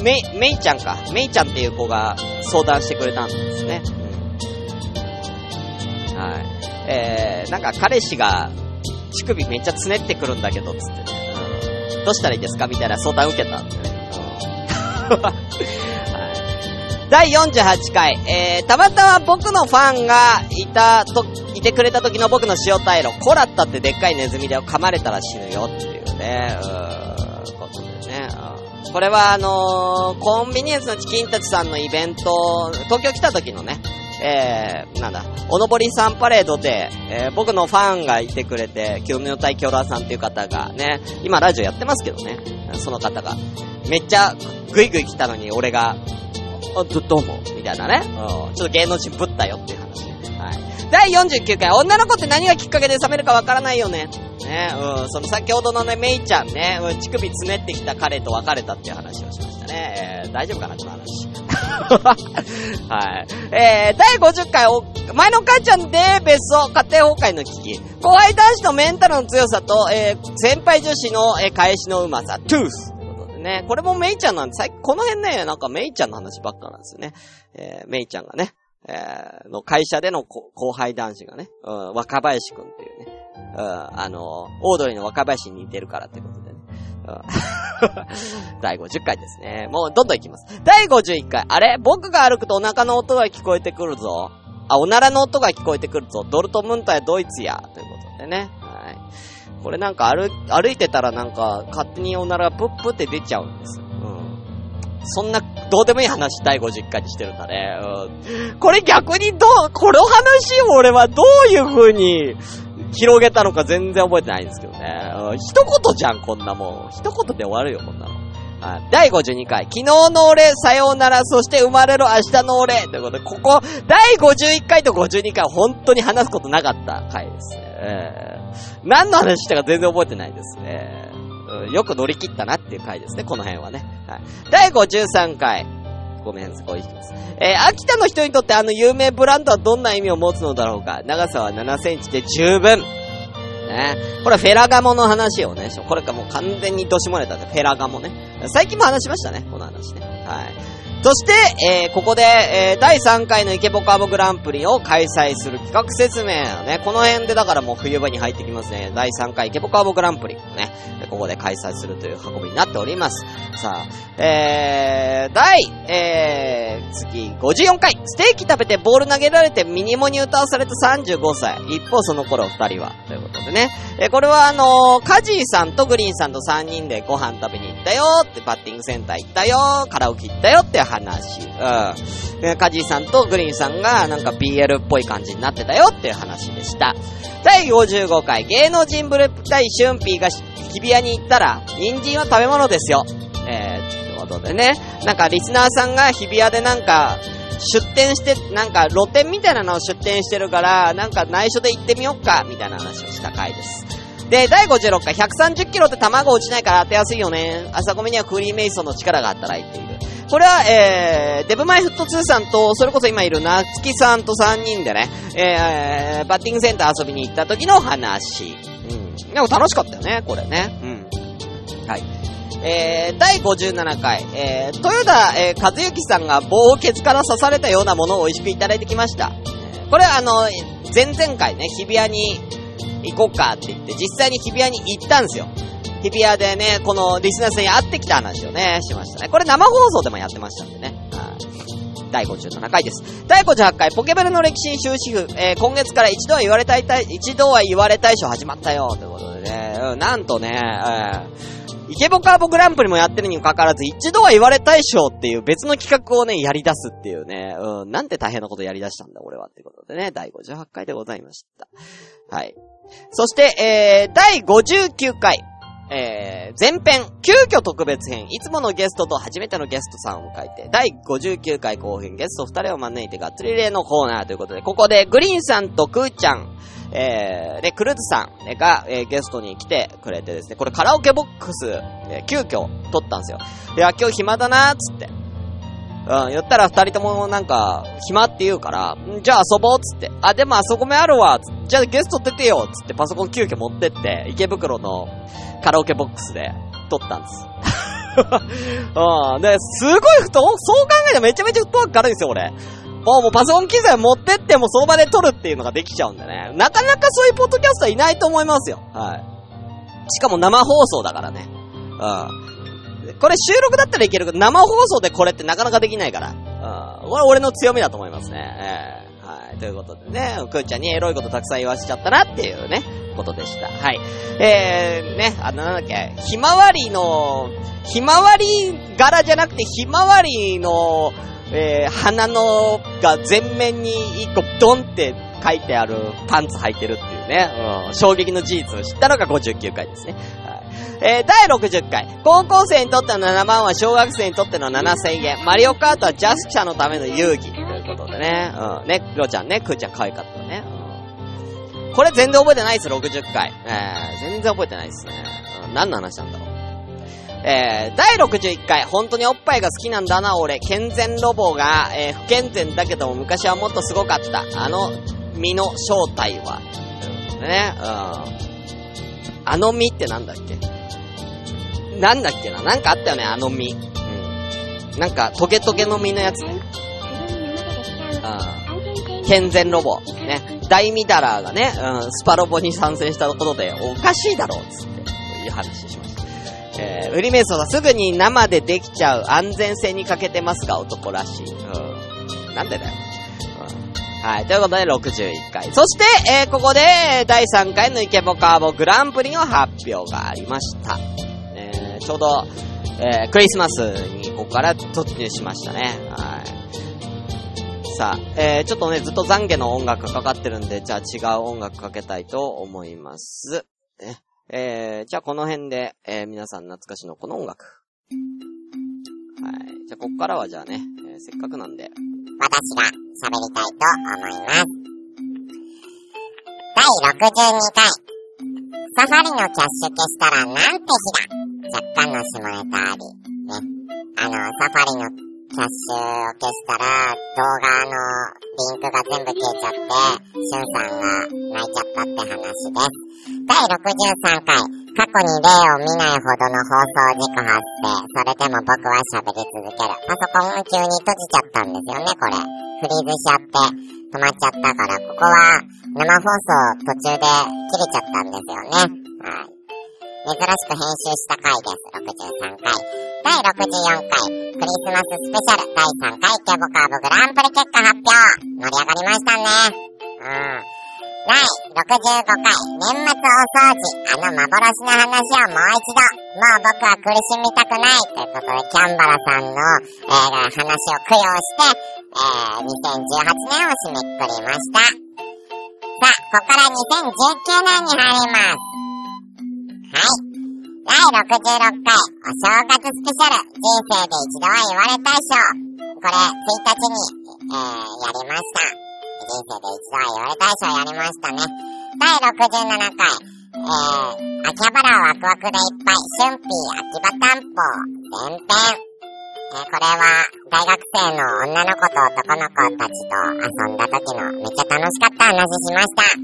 め、めいちゃんか。めいちゃんっていう子が相談してくれたんですね。はい。えー、なんか彼氏が乳首めっちゃつねってくるんだけど、つってね。どうしたらいいですか？みたいな相談受けたんで。*laughs* 第48回、えー、たまたま僕のファンがいたと、いてくれた時の僕の塩対路、コラッタってでっかいネズミで噛まれたら死ぬよっていうね。う、ことでね。これはあのーコンビニエンスのチキンたちさんのイベント、東京来た時のね、えー、なんだ、おのぼりさんパレードで、えー、僕のファンがいてくれて、キュムヨタイキョラさんっていう方がね、今ラジオやってますけどね、その方が、めっちゃグイグイ来たのに俺が、あ、ど、どうも、みたいなね、うん、ちょっと芸能人ぶったよっていう話ね。はい。第49回、女の子って何がきっかけで冷めるかわからないよね。ね、うん、その先ほどのね、メイちゃんね、うん、乳首つねってきた彼と別れたっていう話をしましたね。えー、大丈夫かな、この話。*laughs* はい。えー、第50回お、前の母ちゃんで別荘家庭崩壊の危機。後輩男子のメンタルの強さと、えー、先輩女子の、えー、返しのうまさ、トゥース。ということでね、これもメイちゃんなんで、最近この辺ね、なんかメイちゃんの話ばっかなんですよね。えー、メイちゃんがね、えー、の会社での後輩男子がね、うん、若林くんっていうね、うん、あの、オードリーの若林に似てるからってことでね。*laughs* 第50回ですね。もうどんどんいきます。第51回。あれ？僕が歩くとお腹の音が聞こえてくるぞ。あ、おならの音が聞こえてくるぞ。ドルトムントやドイツや。ということでね。はい。これなんか歩、歩いてたらなんか勝手におならがプップって出ちゃうんですよ。そんな、どうでもいい話第50回にしてるんだね。うん。これ逆にどう、この話を俺はどういう風に広げたのか全然覚えてないんですけどね。うん一言じゃん、こんなもん。一言で終わるよ、こんなの。第52回。昨日の俺、さようなら、そして生まれる明日の俺。ということで、ここ、第51回と52回本当に話すことなかった回ですね。えー何の話したか全然覚えてないですね。よく乗り切ったなっていう回ですね、この辺はね。はい。第53回。ごめんなさい、こういです。えー秋田の人にとってあの有名ブランドはどんな意味を持つのだろうか。長さは7センチで十分。ね。これはフェラガモの話をね、これかもう完全にどしもれたんで、フェラガモね。最近も話しましたね、この話ね。はい。そして、えー、ここで、えー、第3回のイケボカーボグランプリを開催する企画説明ね、この辺でだからもう冬場に入ってきますね。第3回イケボカーボグランプリをね、ここで開催するという運びになっております。さあ、えー、第、えー、次、54回、ステーキ食べてボール投げられてミニモに歌わされた35歳。一方その頃二人は、ということでね。えーこれはあのーカジーさんとグリーンさんと3人でご飯食べに行ったよって、バッティングセンター行ったよカラオケ行ったよって話。うん。カジーさんとグリーンさんがなんか BL っぽい感じになってたよっていう話でした。第55回、芸能人ブループ対シュンピーが日比谷に行ったら、人参は食べ物ですよ。えー、ということでね。なんかリスナーさんが日比谷でなんか、出店して、なんか露店みたいなのを出店してるから、なんか内緒で行ってみよっか、みたいな話をした回です。で、第56回、130キロって卵落ちないから当てやすいよね。朝ごめにはクリーメイソンの力が働いている。これは、えー、デブマイフット2さんと、それこそ今いるなつきさんと3人でね、えー、バッティングセンター遊びに行った時の話。うん。でも楽しかったよね、これね。うん。はい。えー、第57回、えー、豊田、えー、和幸さんが棒をケツから刺されたようなものを美味しくいただいてきました。これはあの、前々回ね、日比谷に行こうかって言って、実際に日比谷に行ったんですよ。日比谷でね、このリスナーさんに会ってきた話をね、しましたね。これ生放送でもやってましたんでね。はい第57回です。第58回、ポケベルの歴史に終止符、えー今月から一度は言われたいたい、一度は言われたい賞始まったよ、ということでね、うんなんとね、えーイケボカーボグランプリもやってるにもかかわらず、一度は言われたい賞っていう別の企画をね、やり出すっていうね、うん、なんて大変なことやり出したんだ、俺は、ってことでね、第58回でございました。はい。そして、えー、第59回、えー、前編、急遽特別編、いつものゲストと初めてのゲストさんを迎えて、第59回後編、ゲスト2人を招いてガッツリレーのコーナーということで、ここでグリーンさんとクーちゃん、えー、で、クルーズさんが、えーゲストに来てくれてですね、これカラオケボックス、えー急遽撮ったんですよ。いや、今日暇だなーっつって。うん、言ったら二人ともなんか、暇って言うから、じゃあ遊ぼうっつって。あ、でもあそこめあるわってじゃあゲスト出てよっつってパソコン急遽持ってって、池袋のカラオケボックスで撮ったんです。*laughs* うん、で、すごいふと、そう考えたらめちゃめちゃフットワーク軽いんですよ、俺。もうもうパソコン機材持ってってもその場で撮るっていうのができちゃうんでね。なかなかそういうポッドキャスターいないと思いますよ。はい。しかも生放送だからね。うん。これ収録だったらいけるけど、生放送でこれってなかなかできないから。うん。これ俺の強みだと思いますね。ええはい。ということでね、くーちゃんにエロいことたくさん言わせちゃったなっていうね、ことでした。はい。えー、ね、あの、なんだっけ、ひまわりの、ひまわり柄じゃなくて、ひまわりの、えー、花のが全面に一個ドンって書いてあるパンツ履いてるっていうね、うん、衝撃の事実を知ったのが59回ですね。えー、第60回。高校生にとっての7万は小学生にとっての7000円。マリオカートはジャスチャーのための遊戯。ということでね。うん。ね、クロちゃんね、クーちゃん可愛かったね。うん。これ全然覚えてないです、60回。えー、全然覚えてないですね。うん。何の話なんだろう。えー、第61回、本当におっぱいが好きなんだな、俺。健全ロボが、えー、不健全だけども昔はもっとすごかった。あの、身の正体は。ということでね。うん。あの実ってなんだっけ？なんだっけな？なんかあったよね、あの実。うん。なんか、トゲトゲの実のやつね。うん。健全ロボ。ね。大ミダラーがね、うん、スパロボに参戦したことで、おかしいだろうつって、いう話しました。えー、ウリメイソはすぐに生でできちゃう安全性に欠けてますが、男らしい。うん。なんでだよ。うん。はい。ということで、61回。そして、えー、ここで、第3回のイケボカーボグランプリの発表がありました。ちょうど、えー、クリスマスにここから突入しましたね。はい。さあ、えー、ちょっとね、ずっと懺悔の音楽かかってるんで、じゃあ違う音楽かけたいと思います。ね。えー、じゃあこの辺で、えー、皆さん懐かしのこの音楽。はい。じゃあこっからはじゃあね、えーせっかくなんで、私が喋りたいと思います。第62回。サファリのキャッシュ消したらなんて日だ若干の下ネタあり。ね。あの、サファリのキャッシュを消したら動画のリンクが全部消えちゃって、シュンさんが泣いちゃったって話です。第63回。過去に例を見ないほどの放送事故発生。それでも僕は喋り続ける。パソコンが急に閉じちゃったんですよね、これ。フリーズしちゃって止まっちゃったから、ここは生放送途中で切れちゃったんですよね。はい。珍しく編集した回です。63回。第64回。クリスマススペシャル第3回ケボカーブグランプリ結果発表。盛り上がりましたね。うん。第65回。年末大掃除。あの幻の話をもう一度。もう僕は苦しみたくない。ということで、キャンバラさんの、えー、話を供養して、えー、2018年を締めくくりました。さあ、ここから2019年に入ります。はい。第66回、お正月スペシャル、人生で一度は言われたい賞。これ、1日に、えー、やりました。人生で一度は言われたい賞やりましたね。第67回、えー、秋葉原ワクワクでいっぱい、春ピー秋葉担保、前編。えー、これは、大学生の女の子と男の子たちと遊んだ時のめっちゃ楽しかった話しました。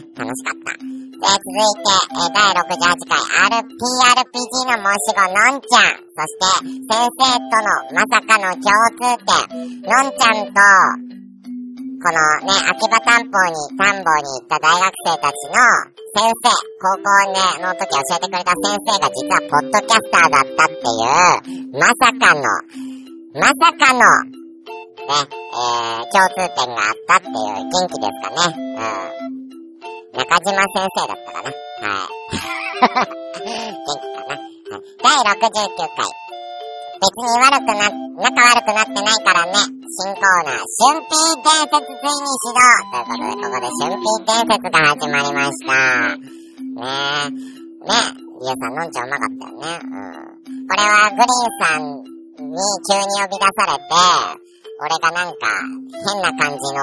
ね、楽しかった。で、続いて、えー、第68回 RPRPG の申し子、のんちゃん。そして、先生とのまさかの共通点。のんちゃんと、このね、秋葉担保に、担保に行った大学生たちの先生、高校ね、の時教えてくれた先生が実はポッドキャスターだったっていう、まさかの、まさかの、ね、えー、共通点があったっていう元気ですかね。うん。中島先生だったかな。はい。*laughs* 元気かな。はい。第69回。別に悪くな、仲悪くなってないからね。新コーナー、春ピー伝説ついに始動ということで、ここで春ピー伝説が始まりました。ねえ。ねえ。リオさん、のんちゃうまかったよね。うん。これはグリーンさんに急に呼び出されて、俺がなんか、変な感じの、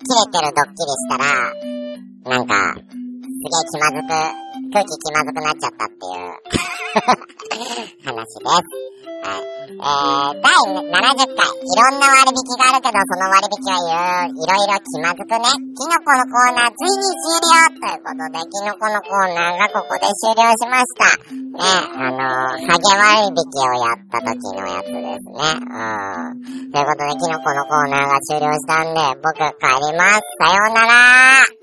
切れてるドッキリしたら、なんか、すげえ気まずく、空気気まずくなっちゃったっていう話です。はい。えー、第70回。いろんな割引があるけど、その割引はいろいろいろ気まずくね。キノコのコーナーついに終了ということで、キノコのコーナーがここで終了しました。ね、あのー、ハゲ割引をやった時のやつですね。うん。ということで、キノコのコーナーが終了したんで、僕帰ります。さようなら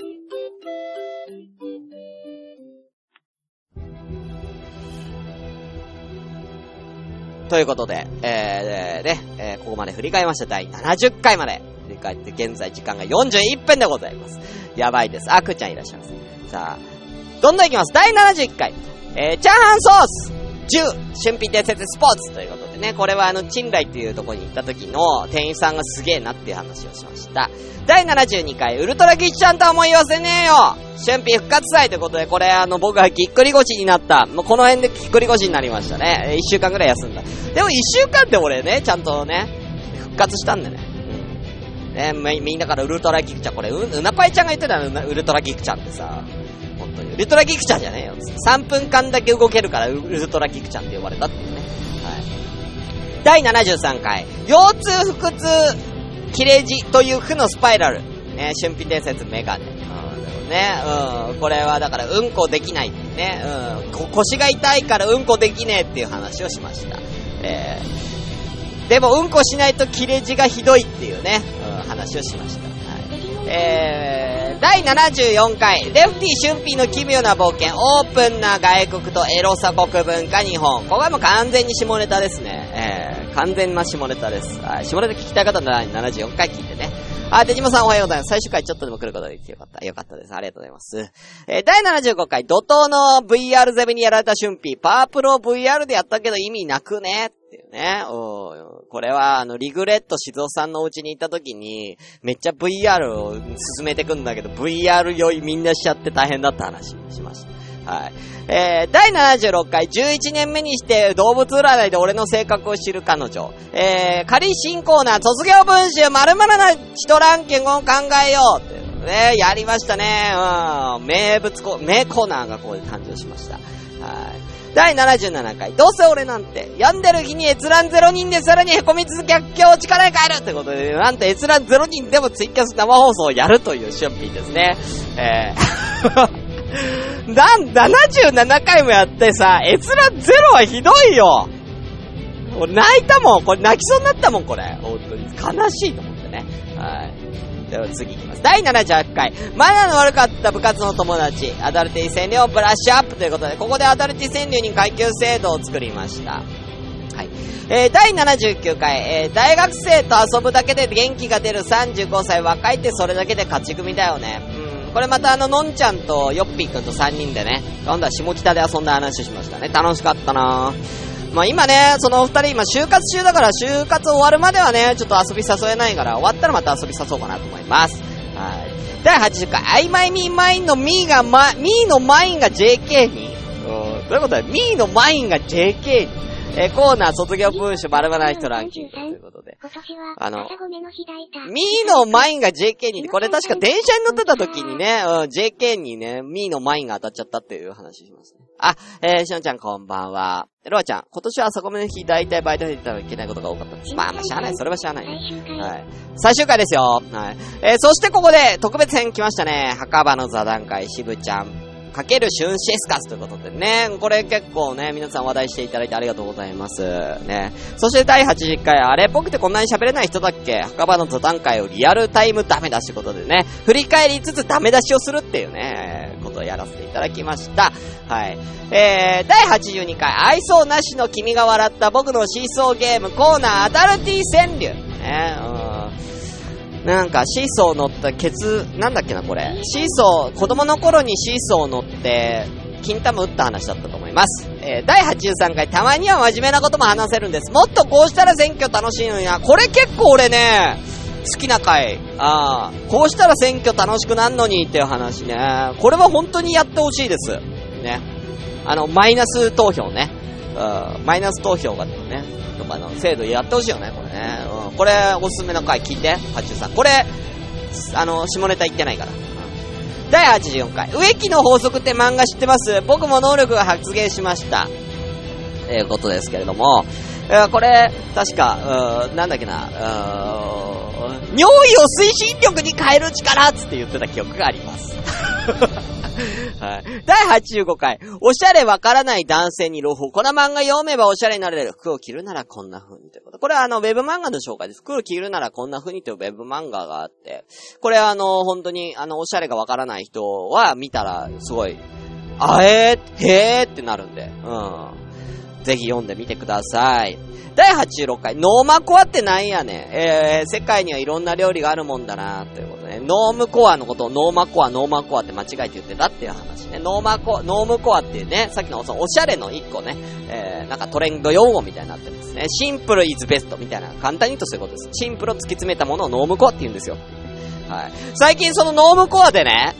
ということで、えー、ね、えーここまで振り返りました。第70回まで振り返って、現在時間が41分でございます。やばいです。あ、くちゃんいらっしゃいます。さあ、どんどんいきます。第71回。えー、チャーハンソース !10! 春品伝説スポーツということでね、これはあの、賃来っていうとこに行った時の店員さんがすげえなっていう話をしました。第72回、ウルトラギッチャンとはもう言わせねえよ春辟復活祭ということで、これあの、僕がぎっくり腰になった。もうこの辺でぎっくり腰になりましたね。えー一週間ぐらい休んだ。でも一週間で俺ね、ちゃんとね、復活したんでね。うん。ねみんなからウルトラギクちゃん、これ、う、うなぱいちゃんが言ってたの、ウルトラギクちゃんってさ、本当に。ウルトラギクちゃんじゃねえよ。3分間だけ動けるから、ウルトラギクちゃんって呼ばれたっていうね。はい。第73回、腰痛腹痛、切れ字という負のスパイラル。ね、春辟伝説メガネ。うん、ね、うん、これはだから、うんこできないってね、うん、こ腰が痛いからうんこできねえっていう話をしました。えー、でもうんこしないと切れ字がひどいっていうね、うん、話をしました。はい。えー、第74回、レフティ春辟の奇妙な冒険、オープンな外国とエロさ国文化日本。ここはもう完全に下ネタですね。えー、完全な下ネタです。はい、下ネタ聞きたい方なら74回聞いてね。あ、デジモさんおはようございます。最終回ちょっとでも来ることができてよかった。よかったです。ありがとうございます。えー、第75回、怒涛の VR 攻めにやられた春辟。パープロ VR でやったけど意味なくねっていうね。おーこれは、あの、リグレット静雄さんのお家に行った時に、めっちゃ VR を進めてくんだけど、VR 酔いみんなしちゃって大変だった話しました。はい。えー、第76回、11年目にして動物占いで俺の性格を知る彼女。えー、仮新コーナー、卒業文集、〇〇な人ランキングを考えようってね、やりましたね。うん。名物コ、名コーナーがここで誕生しました。はい。第77回、どうせ俺なんて、病んでる日に閲覧0人でさらに凹み続け逆境を力に変えるってことで、なんと閲覧0人でもツイキャス生放送をやるというシュンピーですね。えー、*laughs* なん、77回もやってさ、閲覧0はひどいよ俺泣いたもんこれ泣きそうになったもんこれ本当に。悲しいと思ってね。はい。では次行きます。第78回、マナーの悪かった部活の友達、アダルティ川柳をブラッシュアップということで、ここでアダルティ川柳に階級制度を作りました。はい。えー、第79回、えー、大学生と遊ぶだけで元気が出る35歳若いってそれだけで勝ち組だよね。うん。これまたあの、のんちゃんとよっぴーくんと3人でね、今度は下北で遊んだ話しましたね。楽しかったなぁまあ今ね、その二人今就活中だから就活終わるまではね、ちょっと遊び誘えないから、終わったらまた遊び誘おうかなと思います。はい。第80回、I my me mine の me がま、me の mine が JK にうん、どういうことだよ ?me の mine が JK に？えーコーナー卒業文集バラバラな人ランキングということで。あの。ミーのマインが JK に、これ確か電車に乗ってた時にね、うん、JK にね、ミーのマインが当たっちゃったっていう話しますね。あ、えー、しのちゃんこんばんは。ロアちゃん、今年は朝ごめの日大体バイトで行ったらいけないことが多かったです。まあまあ、しゃあない。それはしゃあない。はい。最終回ですよ。はい。えー、そしてここで特別編来ましたね。墓場の座談会、しぶちゃん。かける春シエスカスということでね、これ結構ね、皆さん話題していただいてありがとうございます。ね。そして第80回、あれ僕ってこんなに喋れない人だっけ？墓場の座談会をリアルタイムダメ出しということでね、振り返りつつダメ出しをするっていうね、ことをやらせていただきました。はい。えー、第82回、愛想なしの君が笑った僕のシーソーゲームコーナーアダルティ川柳。ね、うん。なんか、シーソー乗ったケツ、なんだっけな、これ。シーソー、子供の頃にシーソー乗って、金玉打った話だったと思います。えー、第83回、たまには真面目なことも話せるんです。もっとこうしたら選挙楽しいのにな。これ結構俺ね、好きな回。ああ、こうしたら選挙楽しくなんのにっていう話ね。これは本当にやってほしいです。ね。あの、マイナス投票ね。うん、マイナス投票がね、とかの制度やってほしいよね、これね。これ、おすすめの回聞いて、83。これ、あの、下ネタ言ってないから。第84回、植木の法則って漫画知ってます？僕も能力が発現しました。えー、ことですけれども、これ、確か、なんだっけな、尿意を推進力に変える力つって言ってた記憶があります。はい。第85回、おしゃれわからない男性に朗報。この漫画読めばおしゃれになれる。服を着るならこんな風にってこと。これはあの、ウェブ漫画の紹介です。服を着るならこんな風にというウェブ漫画があって、これあの、本当に、あの、おしゃれがわからない人は見たら、すごい、あえー、へーってなるんで、うん。ぜひ読んでみてください。第86回、ノーマコアってなんやねん。えー、世界にはいろんな料理があるもんだな、ということで、ね、ノームコアのことをノーマコア、ノーマコアって間違えて言ってたっていう話ね。ノーマコア、ノームコアっていうね、さっきのそのおしゃれの一個ね、えー、なんかトレンド用語みたいになってますね。シンプルイズベストみたいな、簡単に言うとそういうことです。シンプルを突き詰めたものをノームコアって言うんですよ。はい。最近そのノームコアでね、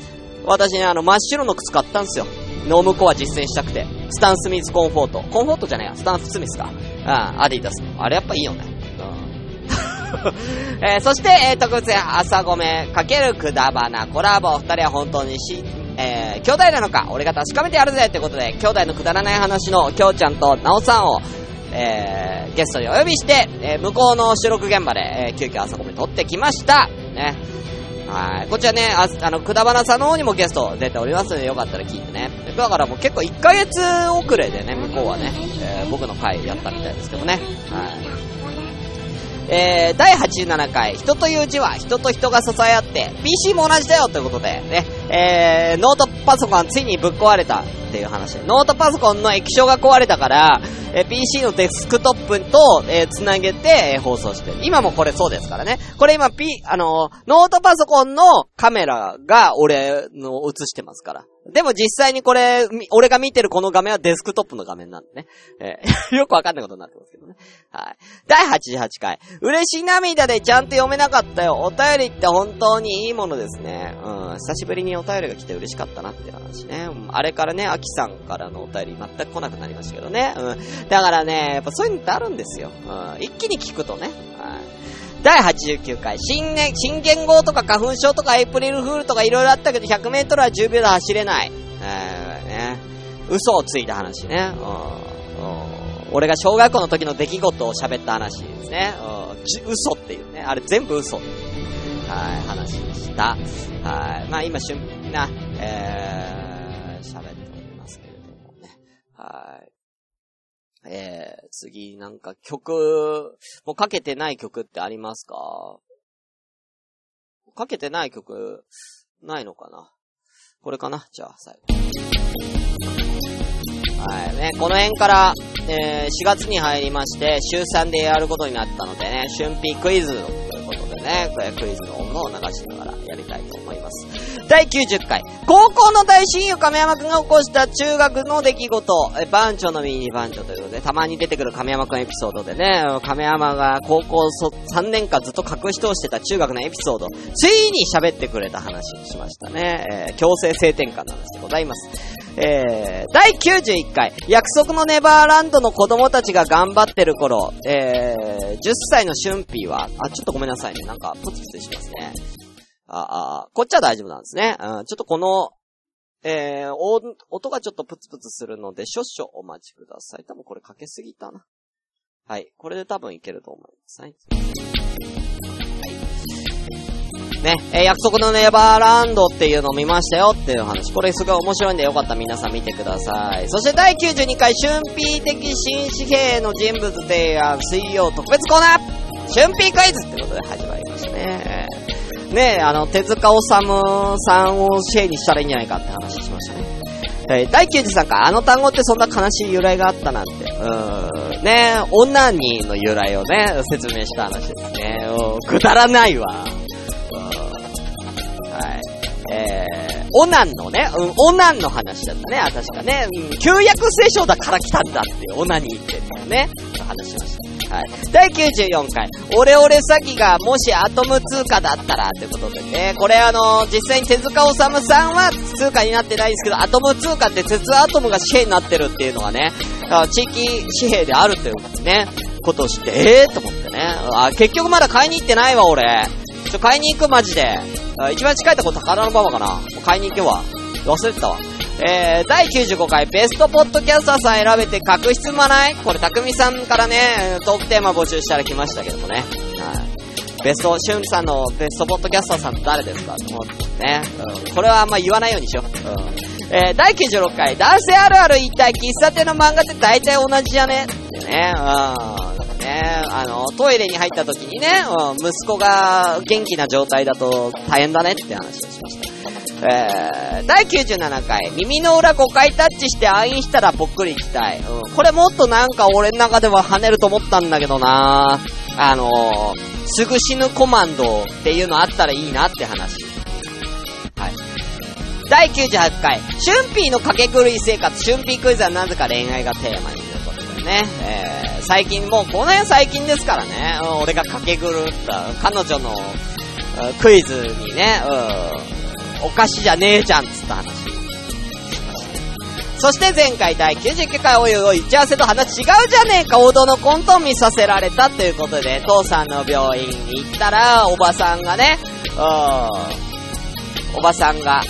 私ね、あの、真っ白の靴買ったんですよ。ノームコア実践したくて。スタンスミスコンフォート。コンフォートじゃないや、スタンスミスか。うん、アディダスの。あれやっぱいいよね。うん。*laughs* えー、そして、えー、特別朝ごめかけるくだばなコラボ。二人は本当にし、えー、兄弟なのか俺が確かめてやるぜってことで、兄弟のくだらない話のきょうちゃんとなおさんを、えー、ゲストにお呼びして、えー、向こうの収録現場で、えー、急遽朝ごめ撮ってきました。ね。はい。こちらね、あ、あの、くだばなさんの方にもゲスト出ておりますので、よかったら聞いてね。だからもう結構1ヶ月遅れでね、向こうはね、えー、僕の回やったみたいですけどね。はい。えー、第87回、人という字は人と人が支え合って、PC も同じだよということで、ね、えー、ノートパソコンついにぶっ壊れたっていう話、ノートパソコンの液晶が壊れたから、え、PC のデスクトップと、えー、繋げて、え、放送してる。今もこれそうですからね。これ今、P、あの、ノートパソコンのカメラが俺の映してますから。でも実際にこれ、俺が見てるこの画面はデスクトップの画面なんでね。えー、*laughs* よくわかんないことになってますけどね。はい。第88回。嬉しい涙でちゃんと読めなかったよ。お便りって本当にいいものですね。うん。久しぶりにお便りが来て嬉しかったなって話ね。あれからね、アキさんからのお便り全く来なくなりましたけどね。うん。だからね、やっぱそういうのってあるんですよ。うん。一気に聞くとね。はい。第89回、新年、新元号とか花粉症とかエイプリルフールとか色々あったけど、100メートルは10秒で走れない。えー、ね。嘘をついた話ね。うん。俺が小学校の時の出来事を喋った話ですね。嘘っていうね。あれ全部嘘。はい、話でした。はい。まあ今、旬な、えー、喋っておりますけれどもね。はい。えー、次、なんか曲、もうかけてない曲ってありますか？かけてない曲、ないのかな？これかな？じゃあ、最後。はいね、この辺から、えー、4月に入りまして、週3でやることになったのでね、春季クイズということでね、これクイズの音を流しながらやりたい。第90回、高校の大親友亀山くんが起こした中学の出来事、え番長のミニ番長ということで、たまに出てくる亀山くんエピソードでね、亀山が高校3年間ずっと隠し通してた中学のエピソード、ついに喋ってくれた話をしましたね。えー、強制性転換の話ですございます。えー、第91回、約束のネバーランドの子供たちが頑張ってる頃、えー、10歳の春ーは、あ、ちょっとごめんなさいね。なんか、プツプツしますね。あ、あ、こっちは大丈夫なんですね。うん、ちょっとこの、えー、音がちょっとプツプツするので、少々お待ちください。多分これかけすぎたな。はい。これで多分いけると思います。はい。ね、えー、約束のネバーランドっていうのを見ましたよっていう話。これすごい面白いんでよかったら皆さん見てください。そして第92回春辟的新紙幣の人物提案水曜特別コーナー春辟クイズってことで始まりましたね。ねえあの、手塚治虫さんをシェイにしたらいいんじゃないかって話しましたね。えー、第93回、あの単語ってそんな悲しい由来があったなんて。うーん。ねえ女にの由来をね、説明した話ですね。くだらないわ。うんはい。えー、オナンのね、うん、オナンの話だったね、あ確かね。うん、旧約聖書だから来たんだって、オナに言ってたよね。話しました。はい。第94回、オレオレ詐欺がもしアトム通貨だったら、ってことでね、これあの実際に手塚治虫さんは通貨になってないですけど、アトム通貨って鉄アトムが紙幣になってるっていうのがね、地域紙幣であるというね、ことを知って、ええー、と思ってね。あ、結局まだ買いに行ってないわ、俺。ちょ、買いに行く、マジで。一番近いとこ高田の馬場かな？買いに行けば。忘れてたわ。えー、第95回ベストポッドキャスターさん選べて確執まない？これ、匠さんからね、トークテーマ募集したら来ましたけどもね。はい。ベスト、シュンさんのベストポッドキャスターさんって誰ですか？と思ってね。うん。これはあんま言わないようにしよう。うん。えー、第96回、男性あるある一体喫茶店の漫画って大体同じじゃね？ってね。うん。ね、あの、トイレに入った時にね、息子が元気な状態だと大変だねって話をしました。えー、第97回、耳の裏5回タッチして暗印したらぽっくり行きたい。うん、これもっとなんか俺の中では跳ねると思ったんだけどなあのー、すぐ死ぬコマンドっていうのあったらいいなって話。第98回、シュンピーの駆け狂い生活、シュンピークイズはなぜか恋愛がテーマにね、えー、最近、もうこの辺最近ですからね、うん、俺が駆け狂った、彼女の、クイズにね、うん、お菓子じゃねえじゃんっつった話。そして前回第99回おいおい打ち合わせと話違うじゃねえか王道のコントを見させられたということで、父さんの病院に行ったら、おばさんがね、うん、おばさんが、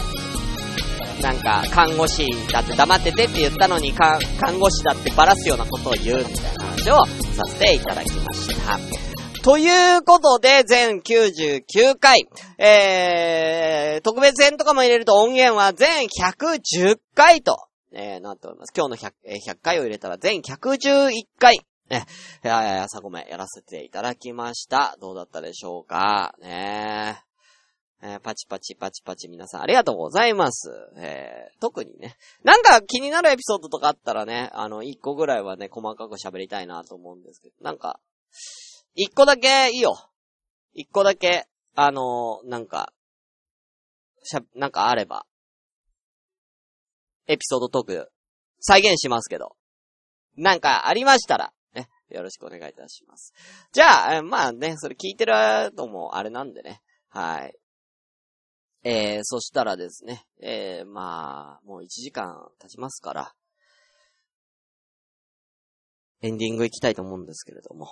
なんか、看護師だって黙っててって言ったのに、看護師だってばらすようなことを言うみたいな話をさせていただきました。ということで、全99回、えー、特別編とかも入れると音源は全110回と、えー、なっております。今日の 100, え100回を入れたら全111回、ね、えー、朝ごめやらせていただきました。どうだったでしょうかねえー、パチパチパチパチ皆さんありがとうございます。えー、特にね。なんか気になるエピソードとかあったらね、あの、一個ぐらいはね、細かく喋りたいなと思うんですけど、なんか、一個だけいいよ。一個だけ、あのー、なんか、しゃ、なんかあれば、エピソードトーク、再現しますけど、なんかありましたら、ね、よろしくお願いいたします。じゃあ、まあね、それ聞いてるのもあれなんでね、はい。えー、そしたらですね、えー、まあ、もう1時間経ちますから、エンディング行きたいと思うんですけれども。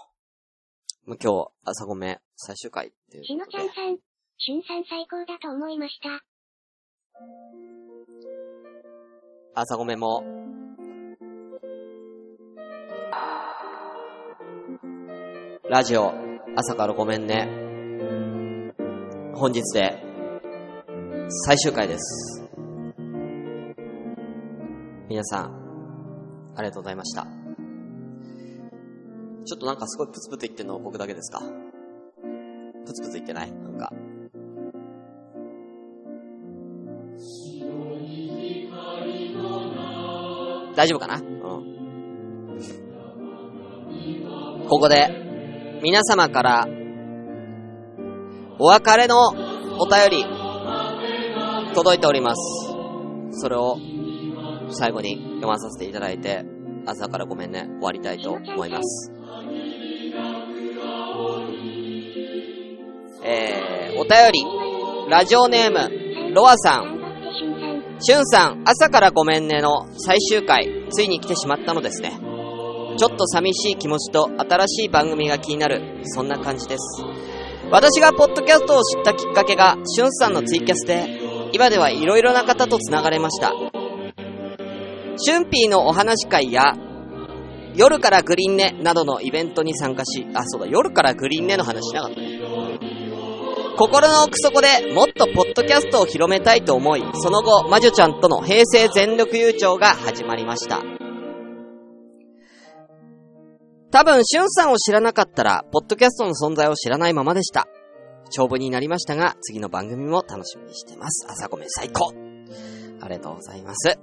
今日、朝ごめ、最終回っていう。しのちゃんさん、しゅんさん最高だと思いました。朝ごめも、ラジオ、朝からごめんね。本日で、最終回です。皆さん、ありがとうございました。ちょっとなんかすごいプツプツ言ってんの僕だけですか？プツプツ言ってない？なんか。大丈夫かな？うん。ここで、皆様から、お別れのお便り、届いております。それを最後に読まさせていただいて、朝からごめんね、終わりたいと思います。えー、お便り、ラジオネーム、ロアさん、シュンさん、朝からごめんねの最終回、ついに来てしまったのですね。ちょっと寂しい気持ちと新しい番組が気になる、そんな感じです。私がポッドキャストを知ったきっかけが、シュンさんのツイキャスで、今ではいろいろな方と繋がれました。シュンピーのお話会や、夜からグリーンネなどのイベントに参加し、あ、そうだ、夜からグリーンネの話しなかったね。心の奥底でもっとポッドキャストを広めたいと思い、その後、魔女ちゃんとの平成全力優勝が始まりました。多分、しゅんさんを知らなかったら、ポッドキャストの存在を知らないままでした。長文になりましたが、次の番組も楽しみにしてます。朝ごめん最高ありがとうございます。ね、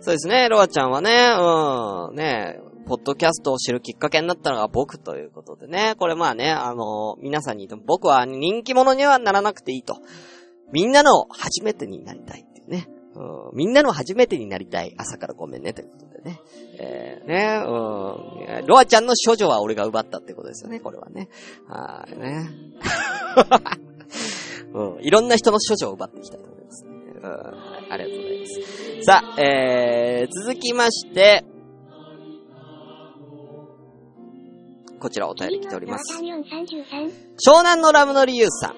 そうですね、ロアちゃんはね、うん、ね、ポッドキャストを知るきっかけになったのが僕ということでね、これまあね、あのー、皆さんに言っても僕は人気者にはならなくていいと。みんなの初めてになりたいっていうね。うん、みんなの初めてになりたい朝からごめんねということでね。えー、ね、うん、ロアちゃんの処女は俺が奪ったってことですよね、これはね。はい、ね。*laughs* うん、いろんな人の処女を奪っていきたいと思いますね。うん、ありがとうございます。さあ、えー、続きまして、こちらお便り来ております。湘南のラムのリユーさん。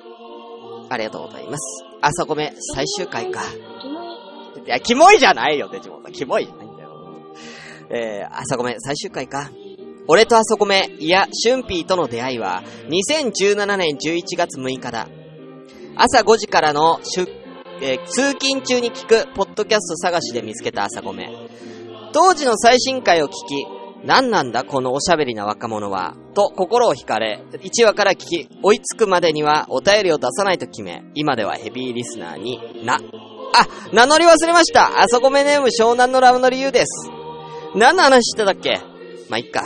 ありがとうございます。朝ごめ、最終回か。いや、キモいじゃないよ、デジモンさん。キモいじゃないんだよ。えー、朝ごめん、最終回か。俺と朝ごめん、いや、シュンピーとの出会いは、2017年11月6日だ。朝5時からの出、えー、通勤中に聞く、ポッドキャスト探しで見つけた朝ごめん。当時の最新回を聞き、何なんだこのおしゃべりな若者は。と心を惹かれ、1話から聞き、追いつくまでにはお便りを出さないと決め、今ではヘビーリスナーにな。あ、名乗り忘れましたあそこめネーム湘南のラブの理由です。何の話してたっけ？まあ、いっか。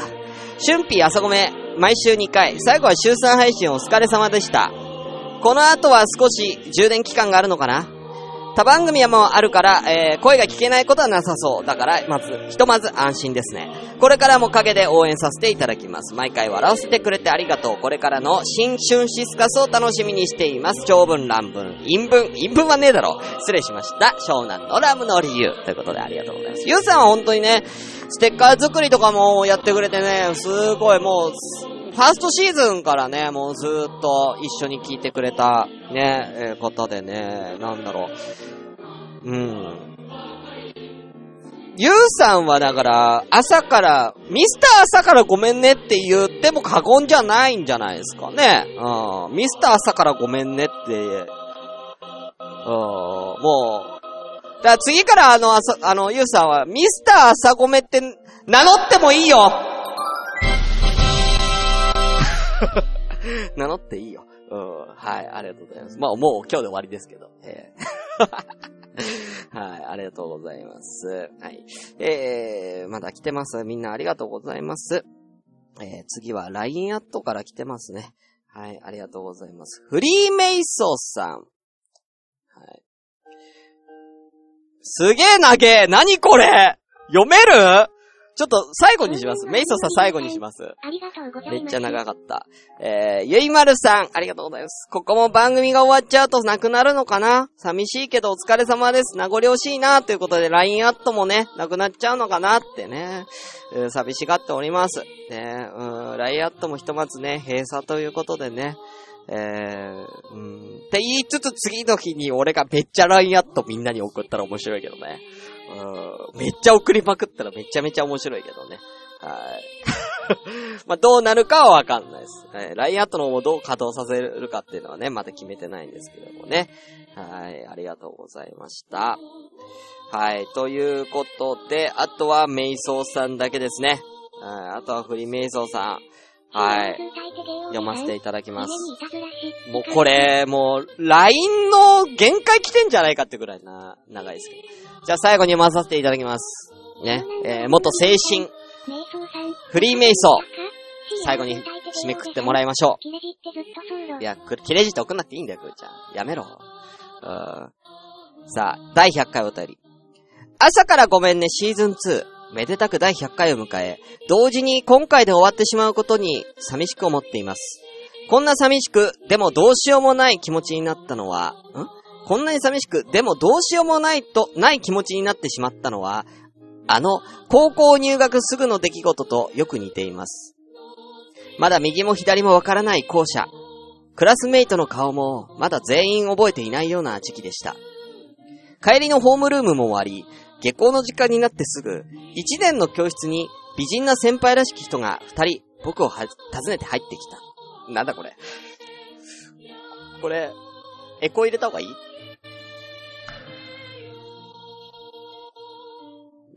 春辟あそこめ、毎週2回、最後は週3配信お疲れ様でした。この後は少し充電期間があるのかな？他番組はもうあるから、えー、声が聞けないことはなさそう。だから、まず、ひとまず安心ですね。これからも陰で応援させていただきます。毎回笑わせてくれてありがとう。これからの新春シスカスを楽しみにしています。長文、乱文、陰文、陰文はねえだろ。失礼しました。湘南のラムの理由。ということでありがとうございます。ゆうさんは本当にね、ステッカー作りとかもやってくれてね、すごいもう、ファーストシーズンからね、もうずーっと一緒に聞いてくれた、ね、えー方でね、なんだろう。うん。ゆうさんはだから、朝から、ミスター朝からごめんねって言っても過言じゃないんじゃないですかね。うん。ミスター朝からごめんねって、うん、もう、だから次からあの、朝、あの、ゆうさんは、ミスター朝ごめって名乗ってもいいよ *laughs* 名乗っていいよ。うん。はい、ありがとうございます。まあ、もう今日で終わりですけど。えー *laughs* はい、ありがとうございます。はい。えー、まだ来てます。みんなありがとうございます。えー、次は LINE アットから来てますね。はい、ありがとうございます。フリーメイソーさん。はい。すげえ長え何これ読める？ちょっと最後にします。メイソーさん最後にします。ありがとうございます。めっちゃ長かった。えー、ゆいまるさん、ありがとうございます。ここも番組が終わっちゃうとなくなるのかな？寂しいけどお疲れ様です。名残惜しいなということで LINE アットもね、なくなっちゃうのかなってね、えー寂しがっております。ね、うん、LINE アットもひとまずね、閉鎖ということでね、えー、うん、って言いつつ次の日に俺がめっちゃ LINE アットみんなに送ったら面白いけどね。うん、めっちゃ送りまくったらめちゃめちゃ面白いけどね。はい。*laughs* まあ、どうなるかはわかんないです。えー、ラインアットの方もどう稼働させるかっていうのはね、まだ決めてないんですけどもね。はい、ありがとうございました。はい、ということで、あとはメイソーさんだけですね。はい、あとはフリーメイソーさん。はい。読ませていただきます。もうこれ、もう、LINE の限界来てんじゃないかってぐらいな、長いですけど。じゃあ最後に読まさせていただきます。ね。えー、元精神、フリーメイソー。最後に締めくってもらいましょう。いや、く切れ字って送んなくていいんだよ、くーちゃん。やめろ。うん。さあ、第100回お便り。朝からごめんね、シーズン2。めでたく第100回を迎え、同時に今回で終わってしまうことに寂しく思っています。こんな寂しく、でもどうしようもない気持ちになったのは、ん？こんなに寂しく、でもどうしようもないと、ない気持ちになってしまったのは、あの、高校入学すぐの出来事とよく似ています。まだ右も左もわからない校舎。クラスメイトの顔も、まだ全員覚えていないような時期でした。帰りのホームルームも終わり、下校の時間になってすぐ、一年の教室に美人な先輩らしき人が二人、僕を訪ねて入ってきた。なんだこれ。これ、エコー入れた方がいい？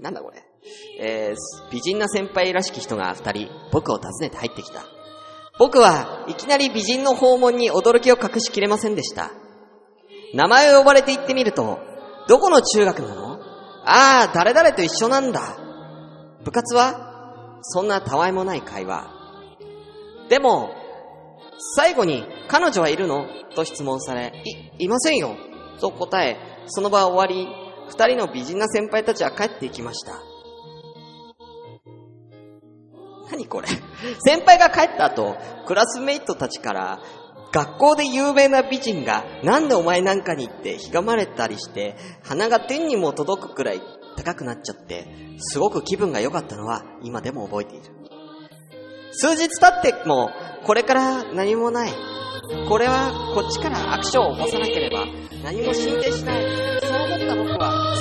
なんだこれ。えー、美人な先輩らしき人が二人、僕を訪ねて入ってきた。僕はいきなり美人の訪問に驚きを隠しきれませんでした。名前を呼ばれて行ってみると、どこの中学なの？ああ、誰々と一緒なんだ。部活はそんなたわいもない会話。でも、最後に、彼女はいるの？と質問され、い、いませんよ。と答え、その場は終わり、二人の美人な先輩たちは帰っていきました。何これ？先輩が帰った後、クラスメイトたちから、学校で有名な美人が、なんでお前なんかに行ってひがまれたりして、鼻が天にも届くくらい高くなっちゃって、すごく気分が良かったのは今でも覚えている。数日経っても、これから何もない。これはこっちからアクションを起こさなければ何も進展しない。そう思った僕は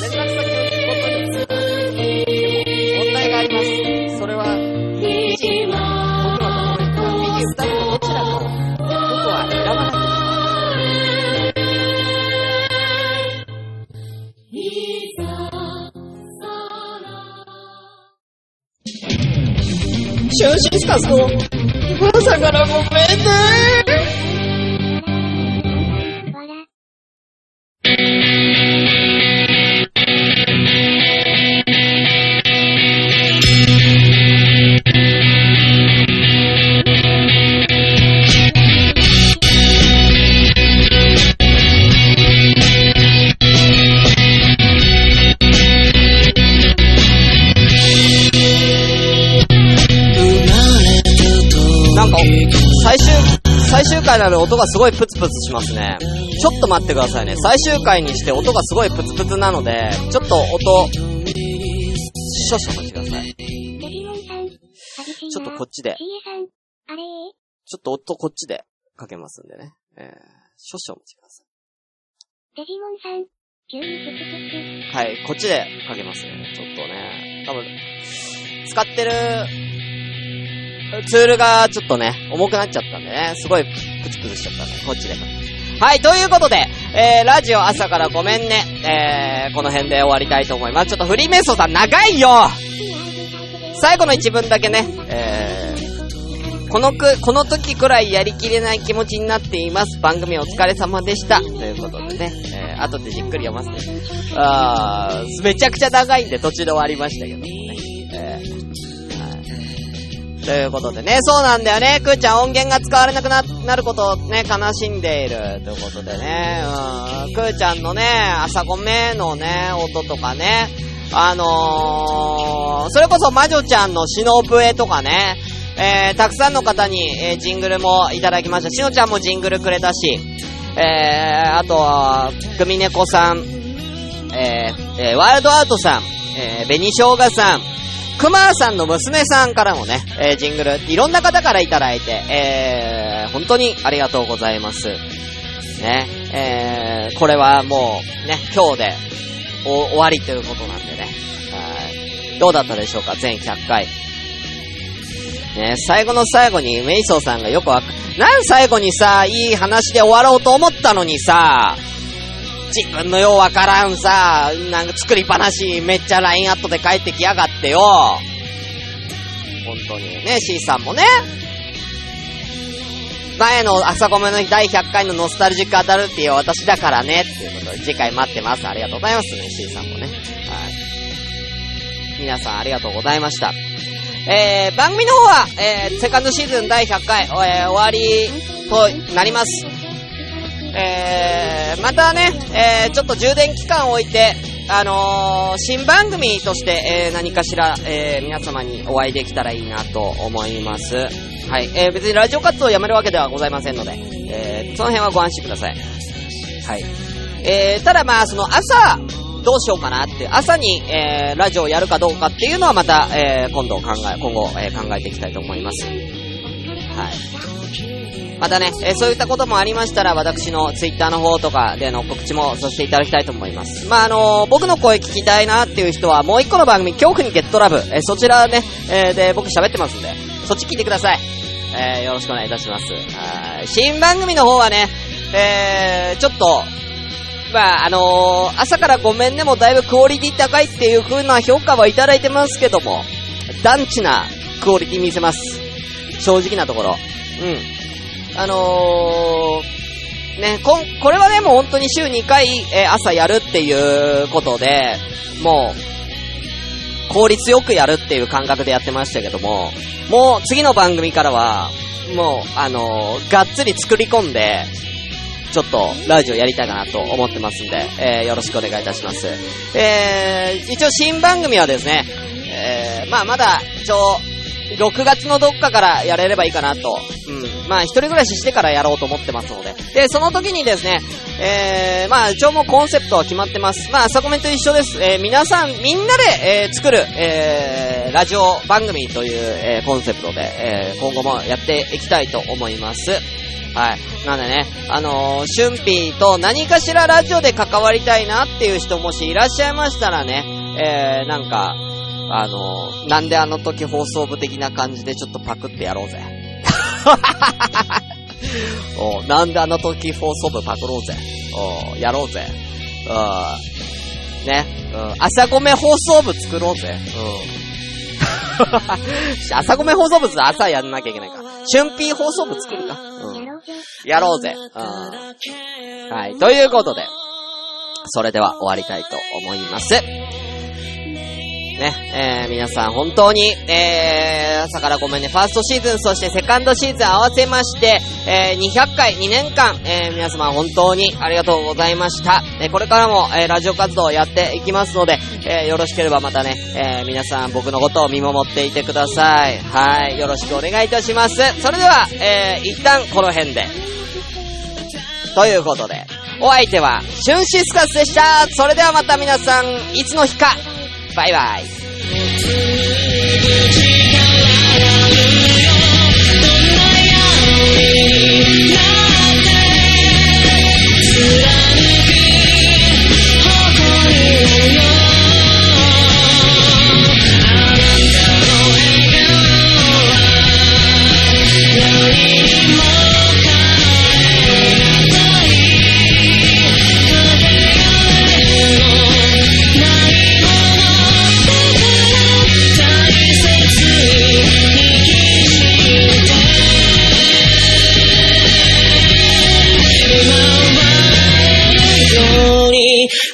シュンシスカスの朝からごめんね。回なので音がすごいプツプツしますね。ちょっと待ってくださいね。最終回にして音がすごいプツプツなので、ちょっと音、少々お待ちください。ちょっとこっちで、ちょっと音こっちでかけますんでね。えー、少々お待ちくださデジモンさん。急にプツプツ。い。はい、こっちでかけますね。ちょっとね、多分、使ってる、ツールがちょっとね、重くなっちゃったんでね、すごいプツプツしちゃったんで、こっちで。はい、ということで、えー、ラジオ朝からごめんね。えー、この辺で終わりたいと思います。ちょっとフリーメイソーさん長いよ最後の一文だけね、えー、このく、この時くらいやりきれない気持ちになっています。番組お疲れ様でした。ということでね、えー、後でじっくり読ますね。あー、めちゃくちゃ長いんで途中で終わりましたけど。ということでね、そうなんだよね。くーちゃん音源が使われなくな、なることをね、悲しんでいる。ということでね、うん、くーちゃんのね、朝ごめのね、音とかね、あのー、それこそ魔女ちゃんのシノブエとかね、えー、たくさんの方に、えー、ジングルもいただきました。しのちゃんもジングルくれたし、えー、あとは、グミネコさん、えー、えー、ワールドアートさん、えー、紅生姜さん、クマーさんの娘さんからもね、えー、ジングル、いろんな方からいただいて、えー、本当にありがとうございます。ね、えー、これはもう、ね、今日で、お、終わりということなんでね。はい。どうだったでしょうか？全100回。ね、最後の最後にメイソーさんがよくわか、なん最後にさ、いい話で終わろうと思ったのにさ、自分のようわからんさ、なんか作り話めっちゃ LINE アットで帰ってきやがってよ。本当に。ね、C さんもね。前の朝ごめの第100回のノスタルジック当たるっていう私だからね。っていうことで次回待ってます。ありがとうございますね、C さんもね。はい。皆さんありがとうございました。えー、番組の方は、えー、セカンドシーズン第100回、えー、終わりとなります。えー、またね、えー、ちょっと充電期間を置いて、あのー、新番組として、えー、何かしら、えー、皆様にお会いできたらいいなと思います。はい。えー、別にラジオ活動をやめるわけではございませんので、えー、その辺はご安心ください。はい。えー、ただまあ、その朝、どうしようかなって、朝に、えー、ラジオをやるかどうかっていうのはまた、えー、今度考え、今後、え、考えていきたいと思います。はい。またね、えーそういったこともありましたら、私のツイッターの方とかでの告知もさせていただきたいと思います。まあ、あのー僕の声聞きたいなっていう人は、もう一個の番組、恐怖にゲットラブ、えーそちらね、えーで、僕喋ってますんで、そっち聞いてください。えよろしくお願いいたします。はい新番組の方はね、え、ちょっと、まあ、あの朝からごめんねもだいぶクオリティ高いっていう風な評価はいただいてますけども、団地なクオリティ見せます。正直なところ。うん。あのー、ね、こ、これはね、もう本当に週2回、えー朝やるっていうことで、もう、効率よくやるっていう感覚でやってましたけども、もう次の番組からは、もう、あのーがっつり作り込んで、ちょっと、ラジオやりたいかなと思ってますんで、えーよろしくお願いいたします。えー、一応新番組はですね、えー、まあまだ、一応、6月のどっかからやれればいいかなと。うん。まあ、一人暮らししてからやろうと思ってますので。で、その時にですね、えー、まあ、一応もうコンセプトは決まってます。まあ、朝コメント一緒です。えー、皆さん、みんなで、えー、作る、えー、ラジオ番組という、えー、コンセプトで、えー、今後もやっていきたいと思います。はい。なんでね、あのー、シュンピーと何かしらラジオで関わりたいなっていう人もしいらっしゃいましたらね、えー、なんか、あの、なんであの時放送部的な感じでちょっとパクってやろうぜ。*laughs* おなんであの時放送部パクろうぜ。おやろうぜ。うん。ね。うん。朝ごめ放送部作ろうぜ。うん。*laughs* 朝ごめ放送物朝やんなきゃいけないか。春 P 放送部作るか。うん。やろうぜ。うん。はい。ということで、それでは終わりたいと思います。ね、えー、皆さん本当に、えー、朝からごめんね、ファーストシーズン、そしてセカンドシーズン合わせまして、えー、200回、2年間、えー、皆様本当にありがとうございました。えー、これからも、えー、ラジオ活動をやっていきますので、えー、よろしければまたね、えー、皆さん僕のことを見守っていてください。はい、よろしくお願いいたします。それでは、えー、一旦この辺で。ということで、お相手は、シュンシスカスでした。それではまた皆さん、いつの日か、バイバ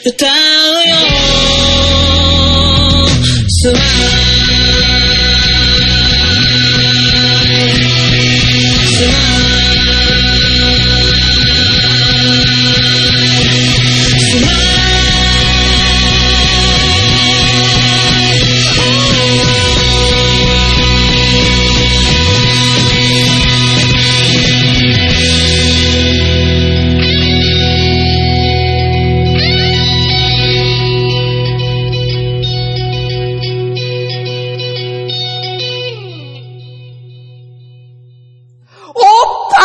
The